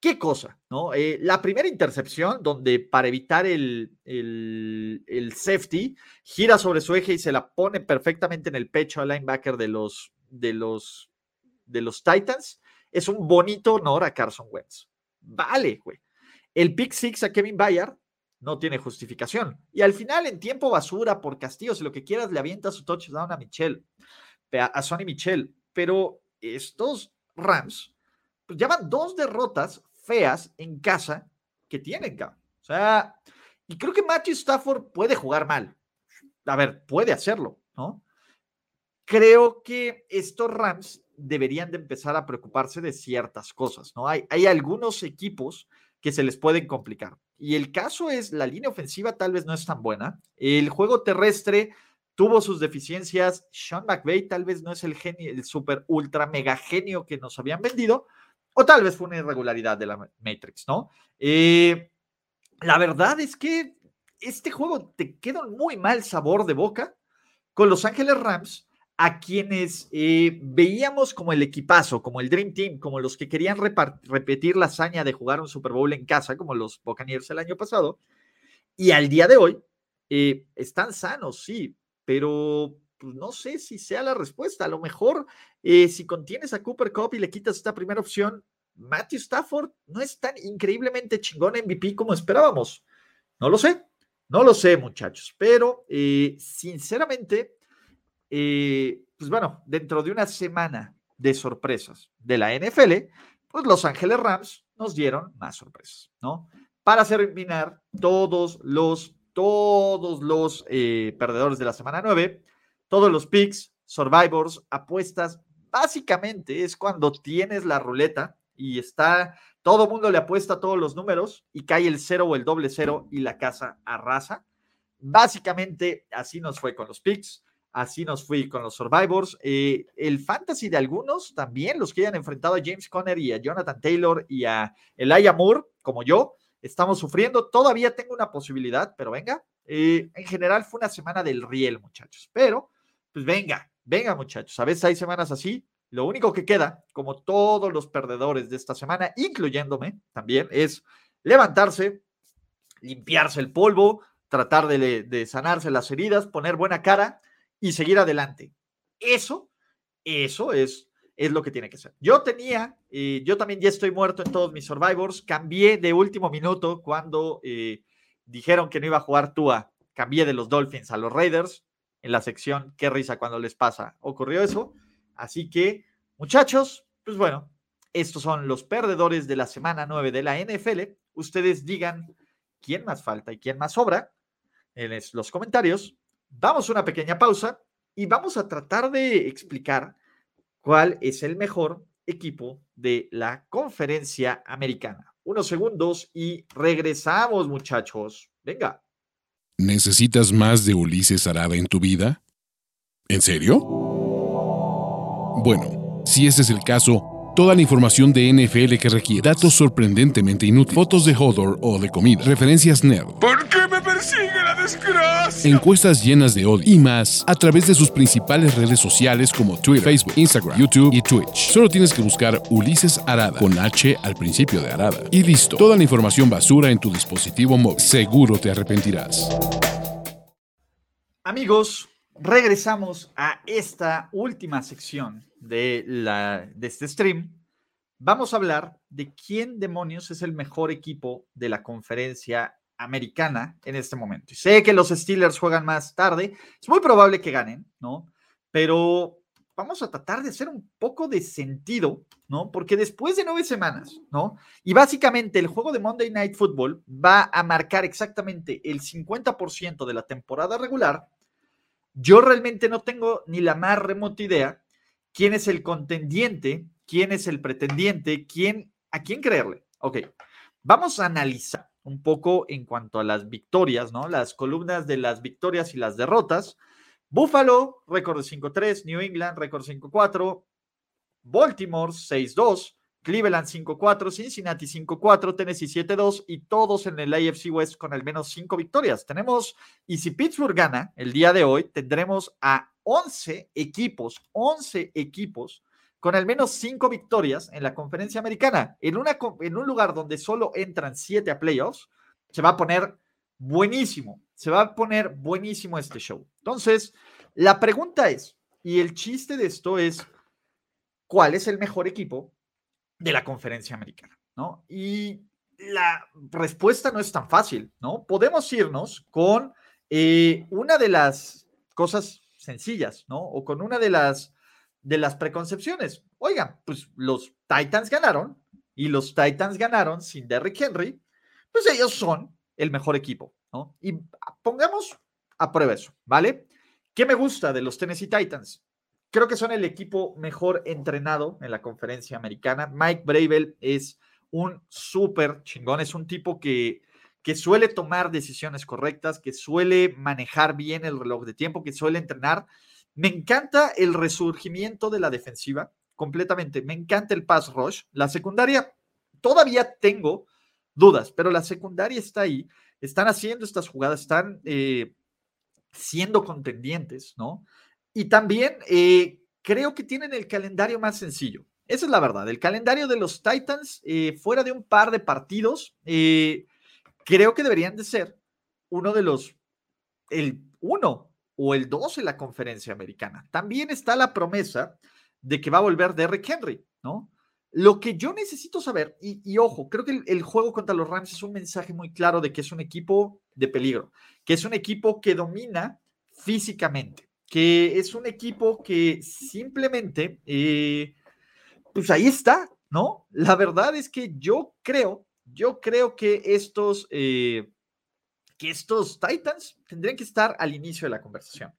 ¿Qué cosa? ¿no? Eh, la primera intercepción, donde para evitar el, el, safety, gira sobre su eje y se la pone perfectamente en el pecho al linebacker de los, de los, de los Titans, es un bonito honor a Carson Wentz. Vale, güey. El pick six a Kevin Bayard no tiene justificación. Y al final, en tiempo basura, por castigo, si lo que quieras, le avienta su touchdown a Michelle, a Sonny Michelle. Pero estos Rams pues llevan dos derrotas feas en casa que tienen, O sea, y creo que Matthew Stafford puede jugar mal. A ver, puede hacerlo, ¿no? Creo que estos Rams deberían de empezar a preocuparse de ciertas cosas, ¿no? Hay, hay algunos equipos que se les pueden complicar. Y el caso es, la línea ofensiva tal vez no es tan buena. El juego terrestre tuvo sus deficiencias. Sean McVay tal vez no es el genio, el super ultra mega genio que nos habían vendido, o tal vez fue una irregularidad de la Matrix, ¿no? Eh, la verdad es que este juego te queda muy mal sabor de boca con Los Ángeles Rams, a quienes eh, veíamos como el equipazo, como el Dream Team, como los que querían repetir la hazaña de jugar un Super Bowl en casa, como los Buccaneers el año pasado, y al día de hoy eh, están sanos, sí, pero pues no sé si sea la respuesta. A lo mejor eh, si contienes a Cooper Cup y le quitas esta primera opción, Matthew Stafford no es tan increíblemente chingón MVP como esperábamos. No lo sé, no lo sé, muchachos, pero sinceramente, eh, pues bueno, dentro de una semana de sorpresas de la NFL, pues Los Ángeles Rams nos dieron más sorpresas, ¿no? Para terminar, todos los, todos los perdedores de la semana 9 todos los picks, survivors, apuestas, básicamente es cuando tienes la ruleta y está, todo mundo le apuesta todos los números y cae el cero o el doble cero y la casa arrasa. Básicamente así nos fue con los picks, así nos fue con los survivors. Eh, el fantasy de algunos también, los que hayan enfrentado a James Conner y a Jonathan Taylor y a Elijah Moore, como yo, estamos sufriendo. Todavía tengo una posibilidad, pero venga. Eh, en general fue una semana del riel, muchachos, pero pues venga, venga muchachos, a veces hay semanas así, lo único que queda, como todos los perdedores de esta semana, incluyéndome también, es levantarse, limpiarse el polvo, tratar de, sanarse las heridas, poner buena cara y seguir adelante. Eso, eso es, es lo que tiene que ser. Yo tenía, eh, yo también ya estoy muerto en todos mis survivors, cambié de último minuto cuando eh, dijeron que no iba a jugar Tua, cambié de los Dolphins a los Raiders en la sección qué risa cuando les pasa. Ocurrió eso. Así que, muchachos, pues bueno, estos son los perdedores de la semana 9 de la NFL. Ustedes digan quién más falta y quién más sobra en los comentarios. Vamos a una pequeña pausa y vamos a tratar de explicar cuál es el mejor equipo de la conferencia americana. Unos segundos y regresamos, muchachos. Venga. ¿Necesitas más de Ulises Arada en tu vida? ¿En serio? Bueno, si ese es el caso, Toda la información de NFL que requiere, datos sorprendentemente inútiles, fotos de Hodor o de comida, referencias nerd. ¿Por qué me persigue la desgracia? Encuestas llenas de odio y más a través de sus principales redes sociales como Twitter, Facebook, Instagram, YouTube y Twitch. Solo tienes que buscar Ulises Arada con H al principio de Arada. Y listo, toda la información basura en tu dispositivo móvil. Seguro te arrepentirás. Amigos, regresamos a esta última sección de, la, de este stream, vamos a hablar de quién demonios es el mejor equipo de la conferencia americana en este momento. sé que los Steelers juegan más tarde, es muy probable que ganen, ¿no? Pero vamos a tratar de hacer un poco de sentido, ¿no? Porque después de nueve semanas, ¿no? Y básicamente el juego de Monday Night Football va a marcar exactamente el 50% de la temporada regular. Yo realmente no tengo ni la más remota idea quién es el contendiente, quién es el pretendiente, quién, a quién creerle. Ok, vamos a analizar un poco en cuanto a las victorias, ¿no? Las columnas de las victorias y las derrotas. Buffalo, récord de 5-3, New England, récord 5-4, Baltimore 6-2, Cleveland 5-4, Cincinnati 5-4, Tennessee 7-2 y todos en el AFC West con al menos 5 victorias. Tenemos, y si Pittsburgh gana el día de hoy, tendremos a 11 equipos, 11 equipos con al menos 5 victorias en la conferencia americana. En, una, en un lugar donde solo entran 7 a playoffs, se va a poner buenísimo, se va a poner buenísimo este show. Entonces, la pregunta es, y el chiste de esto es, ¿cuál es el mejor equipo de la conferencia americana? ¿No? Y la respuesta no es tan fácil, ¿no? Podemos irnos con eh, una de las cosas sencillas, ¿no? O con una de las, de las preconcepciones. Oigan, pues los Titans ganaron y los Titans ganaron sin Derrick Henry, pues ellos son el mejor equipo, ¿no? Y pongamos a prueba eso, ¿vale? ¿Qué me gusta de los Tennessee Titans? Creo que son el equipo mejor entrenado en la conferencia americana. Mike Bravel es un súper chingón, es un tipo que que suele tomar decisiones correctas, que suele manejar bien el reloj de tiempo, que suele entrenar. Me encanta el resurgimiento de la defensiva, completamente. Me encanta el pass rush. La secundaria, todavía tengo dudas, pero la secundaria está ahí. Están haciendo estas jugadas, están eh, siendo contendientes, ¿no? Y también eh, creo que tienen el calendario más sencillo. Esa es la verdad. El calendario de los Titans, eh, fuera de un par de partidos, creo que deberían de ser uno de los, el uno o el dos en la conferencia americana. También está la promesa de que va a volver Derrick Henry, ¿no? Lo que yo necesito saber, y, ojo, creo que el, juego contra los Rams es un mensaje muy claro de que es un equipo de peligro, que es un equipo que domina físicamente, que es un equipo que simplemente, eh, pues ahí está, ¿no? La verdad es que yo creo yo creo que estos, eh, que estos Titans tendrían que estar al inicio de la conversación.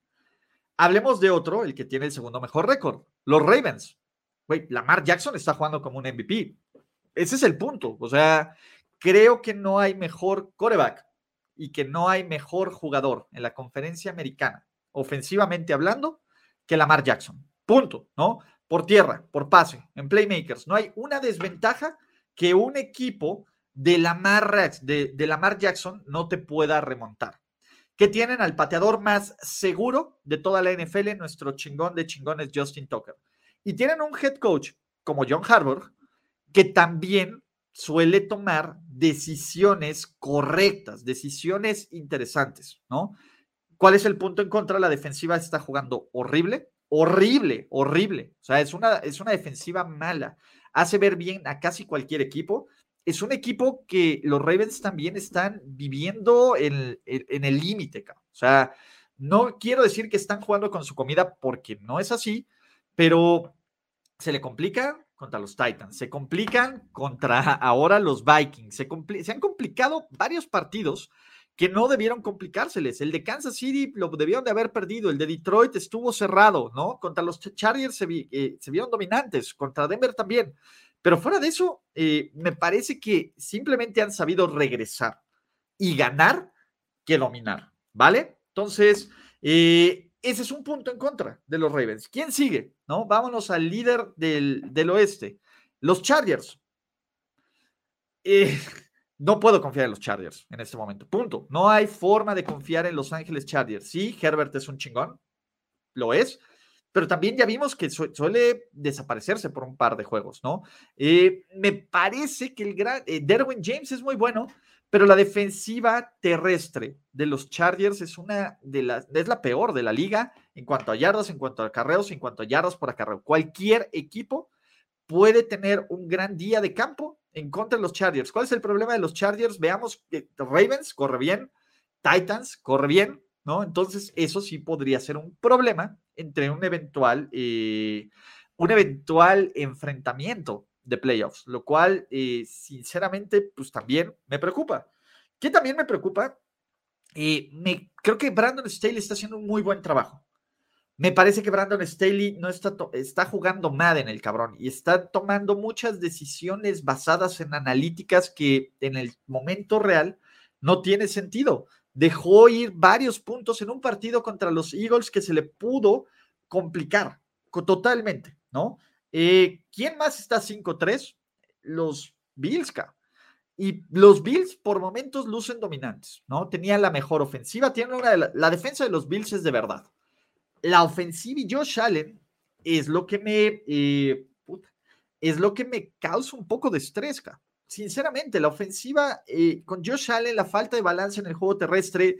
Hablemos de otro, el que tiene el segundo mejor récord, los Ravens. Güey, Lamar Jackson está jugando como un MVP. Ese es el punto. O sea, creo que no hay mejor coreback y que no hay mejor jugador en la conferencia americana, ofensivamente hablando, que Lamar Jackson. Punto, ¿no? Por tierra, por pase, en playmakers. No hay una desventaja que un equipo de Lamar, de, Jackson no te pueda remontar. que tienen al pateador más seguro de toda la NFL, nuestro chingón de chingones Justin Tucker. Y tienen un head coach como John Harbaugh, que también suele tomar decisiones correctas, decisiones interesantes, ¿no? ¿Cuál es el punto en contra? La defensiva está jugando horrible, horrible, horrible. O sea, es una, es una defensiva mala. Hace ver bien a casi cualquier equipo. Es un equipo que los Ravens también están viviendo en, en el límite. O sea, no quiero decir que están jugando con su comida porque no es así, pero se le complica contra los Titans, se complican contra [LAUGHS] ahora los Vikings, se, se han complicado varios partidos que no debieron complicárseles. El de Kansas City lo debieron de haber perdido, el de Detroit estuvo cerrado, ¿no? Contra los Chargers se, eh, vieron dominantes, contra Denver también. Pero fuera de eso, eh, me parece que simplemente han sabido regresar y ganar que dominar, ¿vale? Entonces, eh, ese es un punto en contra de los Ravens. ¿Quién sigue? ¿No? Vámonos al líder del, del oeste, los Chargers. Eh, [LAUGHS] no puedo confiar en los Chargers en este momento. Punto. No hay forma de confiar en Los Ángeles Chargers. Sí, Herbert es un chingón, lo es, pero también ya vimos que suele desaparecerse por un par de juegos, ¿no? Eh, me parece que el gran eh, Derwin James es muy bueno, pero la defensiva terrestre de los Chargers es una de las, es la peor de la liga en cuanto a yardas, en cuanto a carreos, en cuanto a yardas por acarreo. Cualquier equipo puede tener un gran día de campo en contra de los Chargers. ¿Cuál es el problema de los Chargers? Veamos, Ravens corre bien, Titans corre bien, ¿no? Entonces, eso sí podría ser un problema entre un eventual, eh, un eventual enfrentamiento de playoffs, lo cual, eh, sinceramente, pues también me preocupa. ¿Qué también me preocupa? Eh, me, creo que Brandon Staley está haciendo un muy buen trabajo. Me parece que Brandon Staley no está, está jugando mal en el cabrón y está tomando muchas decisiones basadas en analíticas que en el momento real no tiene sentido. Dejó ir varios puntos en un partido contra los Eagles que se le pudo complicar totalmente, ¿no? Eh, ¿Quién más está 5-3? Los Bills, Y los Bills por momentos lucen dominantes, ¿no? Tenían la mejor ofensiva, tienen una de la, defensa de los Bills es de verdad la ofensiva y Josh Allen es lo que me, eh, es lo que me causa un poco de estrés, Sinceramente, la ofensiva eh, con Josh Allen, la falta de balance en el juego terrestre,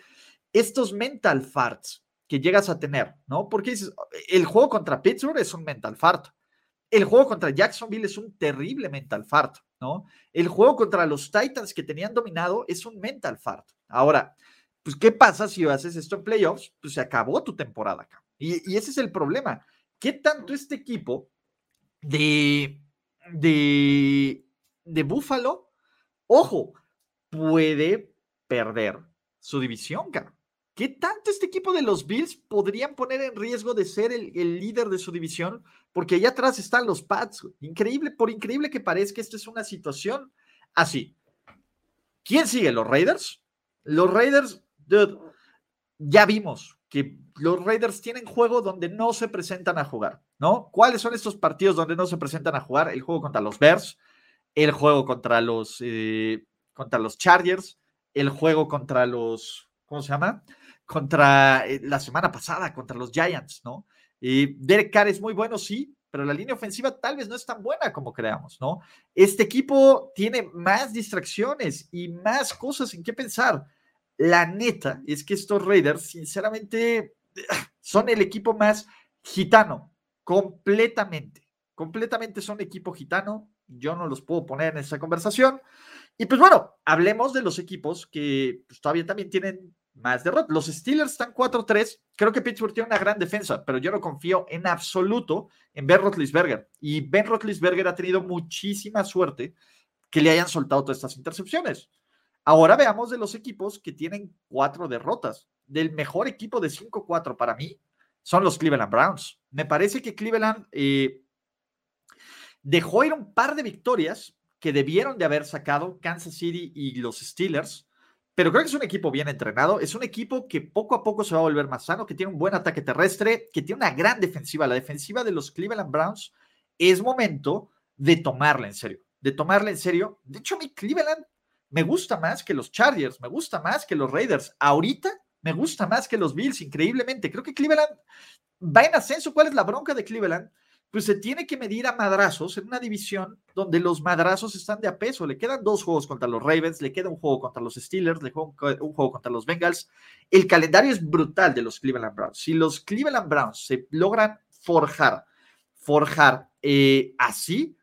estos mental farts que llegas a tener, ¿no? Porque el juego contra Pittsburgh es un mental fart. El juego contra Jacksonville es un terrible mental fart, ¿no? El juego contra los Titans que tenían dominado es un mental fart. Ahora, pues, ¿qué pasa si haces esto en playoffs? Pues se acabó tu temporada acá. Y, ese es el problema. ¿Qué tanto este equipo de, de, de Buffalo, ojo, puede perder su división, cara? ¿Qué tanto este equipo de los Bills podrían poner en riesgo de ser el, líder de su división? Porque allá atrás están los Pats. Increíble, por increíble que parezca, esto es una situación así. ¿Quién sigue? ¿Los Raiders? Los Raiders, ya vimos que los Raiders tienen juego donde no se presentan a jugar, ¿no? ¿Cuáles son estos partidos donde no se presentan a jugar? El juego contra los Bears, el juego contra los, eh, contra los Chargers, el juego contra los, ¿cómo se llama? Contra eh, la semana pasada, contra los Giants, ¿no? Y Derek Carr es muy bueno, sí, pero la línea ofensiva tal vez no es tan buena como creamos, ¿no? Este equipo tiene más distracciones y más cosas en qué pensar. La neta es que estos Raiders, sinceramente, [LAUGHS] son el equipo más gitano, completamente. Completamente son equipo gitano. Yo no los puedo poner en esa conversación. Y pues bueno, hablemos de los equipos que pues, todavía también tienen más derrotas. Los Steelers están 4-3. Creo que Pittsburgh tiene una gran defensa, pero yo no confío en absoluto en Ben Roethlisberger. Y Ben Roethlisberger ha tenido muchísima suerte que le hayan soltado todas estas intercepciones. Ahora veamos de los equipos que tienen cuatro derrotas. Del mejor equipo de 5-4 para mí son los Cleveland Browns. Me parece que Cleveland eh, dejó ir un par de victorias que debieron de haber sacado Kansas City y los Steelers, pero creo que es un equipo bien entrenado, es un equipo que poco a poco se va a volver más sano, que tiene un buen ataque terrestre, que tiene una gran defensiva. La defensiva de los Cleveland Browns es momento de tomarla en serio, de tomarla en serio. De hecho, mí Cleveland me gusta más que los Chargers, me gusta más que los Raiders. Ahorita me gusta más que los Bills, increíblemente. Creo que Cleveland va en ascenso. ¿Cuál es la bronca de Cleveland? Pues se tiene que medir a madrazos en una división donde los madrazos están de a peso. Le quedan dos juegos contra los Ravens, le queda un juego contra los Steelers, le queda un juego contra los Bengals. El calendario es brutal de los Cleveland Browns. Si los Cleveland Browns se logran forjar, forjar eh, así,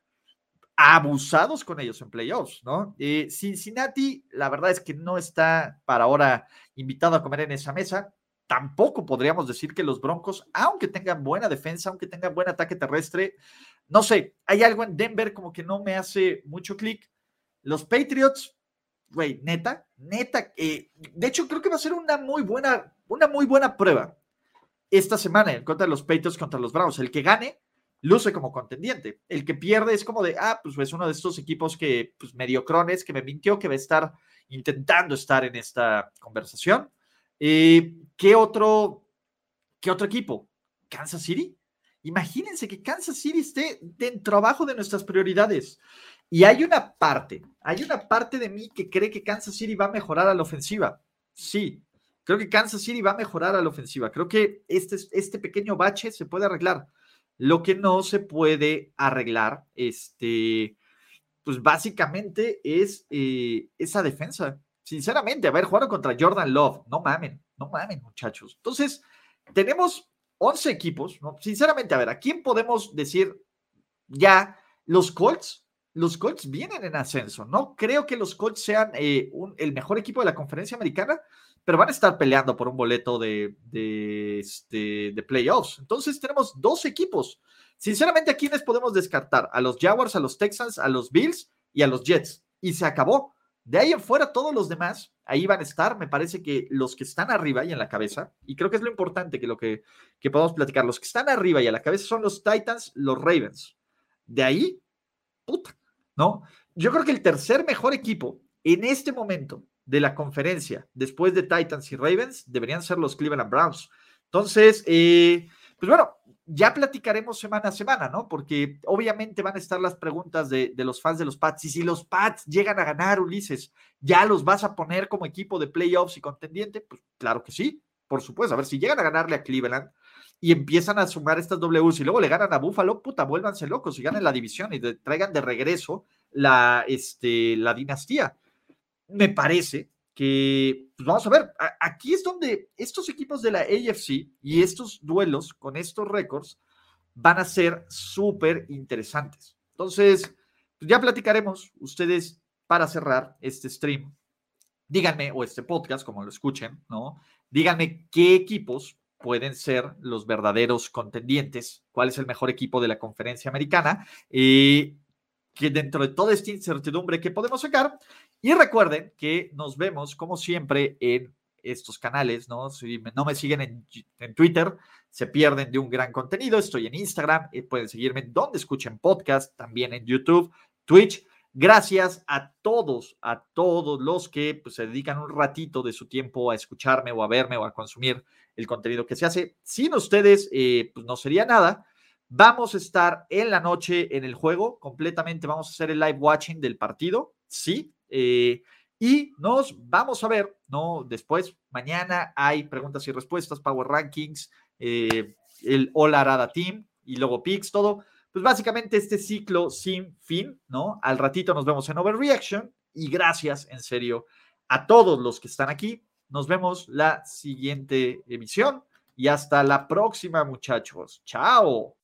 abusados con ellos en playoffs, ¿no? Eh, Cincinnati, la verdad es que no está para ahora invitado a comer en esa mesa. Tampoco podríamos decir que los Broncos, aunque tengan buena defensa, aunque tengan buen ataque terrestre, no sé, hay algo en Denver como que no me hace mucho clic. Los Patriots, güey, neta, neta, eh, de hecho creo que va a ser una muy buena, una muy buena prueba esta semana en contra de los Patriots contra los Browns. El que gane luce como contendiente. El que pierde es como de, ah, pues es uno de estos equipos que, pues mediocrones, que me mintió, que va a estar intentando estar en esta conversación. Eh, ¿qué, otro, ¿Qué otro equipo? ¿Kansas City? Imagínense que Kansas City esté dentro abajo de nuestras prioridades. Y hay una parte, hay una parte de mí que cree que Kansas City va a mejorar a la ofensiva. Sí, creo que Kansas City va a mejorar a la ofensiva. Creo que este, este pequeño bache se puede arreglar. Lo que no se puede arreglar, este, pues básicamente es eh, esa defensa. Sinceramente, a ver, jugaron contra Jordan Love. No mamen, no mamen, muchachos. Entonces, tenemos 11 equipos, ¿no? Sinceramente, a ver, ¿a quién podemos decir ya los Colts? Los Colts vienen en ascenso. No creo que los Colts sean eh, el mejor equipo de la conferencia americana, pero van a estar peleando por un boleto de, de, este, de playoffs. Entonces tenemos dos equipos. Sinceramente, ¿a quiénes podemos descartar? A los Jaguars, a los Texans, a los Bills y a los Jets. Y se acabó. De ahí en fuera, todos los demás, ahí van a estar. Me parece que los que están arriba y en la cabeza, y creo que es lo importante que lo que, que podemos platicar, los que están arriba y a la cabeza son los Titans, los Ravens. De ahí, puta, ¿no? Yo creo que el tercer mejor equipo en este momento de la conferencia, después de Titans y Ravens, deberían ser los Cleveland Browns. Entonces, eh, pues bueno, ya platicaremos semana a semana, ¿no? Porque obviamente van a estar las preguntas de, los fans de los Pats. Y si los Pats llegan a ganar, Ulises, ¿ya los vas a poner como equipo de playoffs y contendiente? Pues claro que sí, por supuesto. A ver, si llegan a ganarle a Cleveland y empiezan a sumar estas Ws y luego le ganan a Buffalo, puta, vuélvanse locos y ganen la división y traigan de regreso la, este, la dinastía me parece que, pues vamos a ver, aquí es donde estos equipos de la AFC y estos duelos con estos récords van a ser súper interesantes. Entonces, pues ya platicaremos ustedes para cerrar este stream. Díganme, o este podcast, como lo escuchen, ¿no? Díganme qué equipos pueden ser los verdaderos contendientes, cuál es el mejor equipo de la conferencia americana, eh, que dentro de toda esta incertidumbre que podemos sacar, y recuerden que nos vemos, como siempre, en estos canales, ¿no? Si no me siguen en, Twitter, se pierden de un gran contenido. Estoy en Instagram, y pueden seguirme donde escuchen podcast, también en YouTube, Twitch. Gracias a todos, a todos los que pues, se dedican un ratito de su tiempo a escucharme o a verme o a consumir el contenido que se hace. Sin ustedes, eh, pues no sería nada. Vamos a estar en la noche en el juego, completamente vamos a hacer el live watching del partido, sí, eh, y nos vamos a ver, ¿no? Después, mañana hay preguntas y respuestas, Power Rankings, eh, el All Arada Team y luego Picks, todo. Pues básicamente este ciclo sin fin, ¿no? Al ratito nos vemos en Overreaction y gracias en serio a todos los que están aquí. Nos vemos la siguiente emisión y hasta la próxima, muchachos. Chao.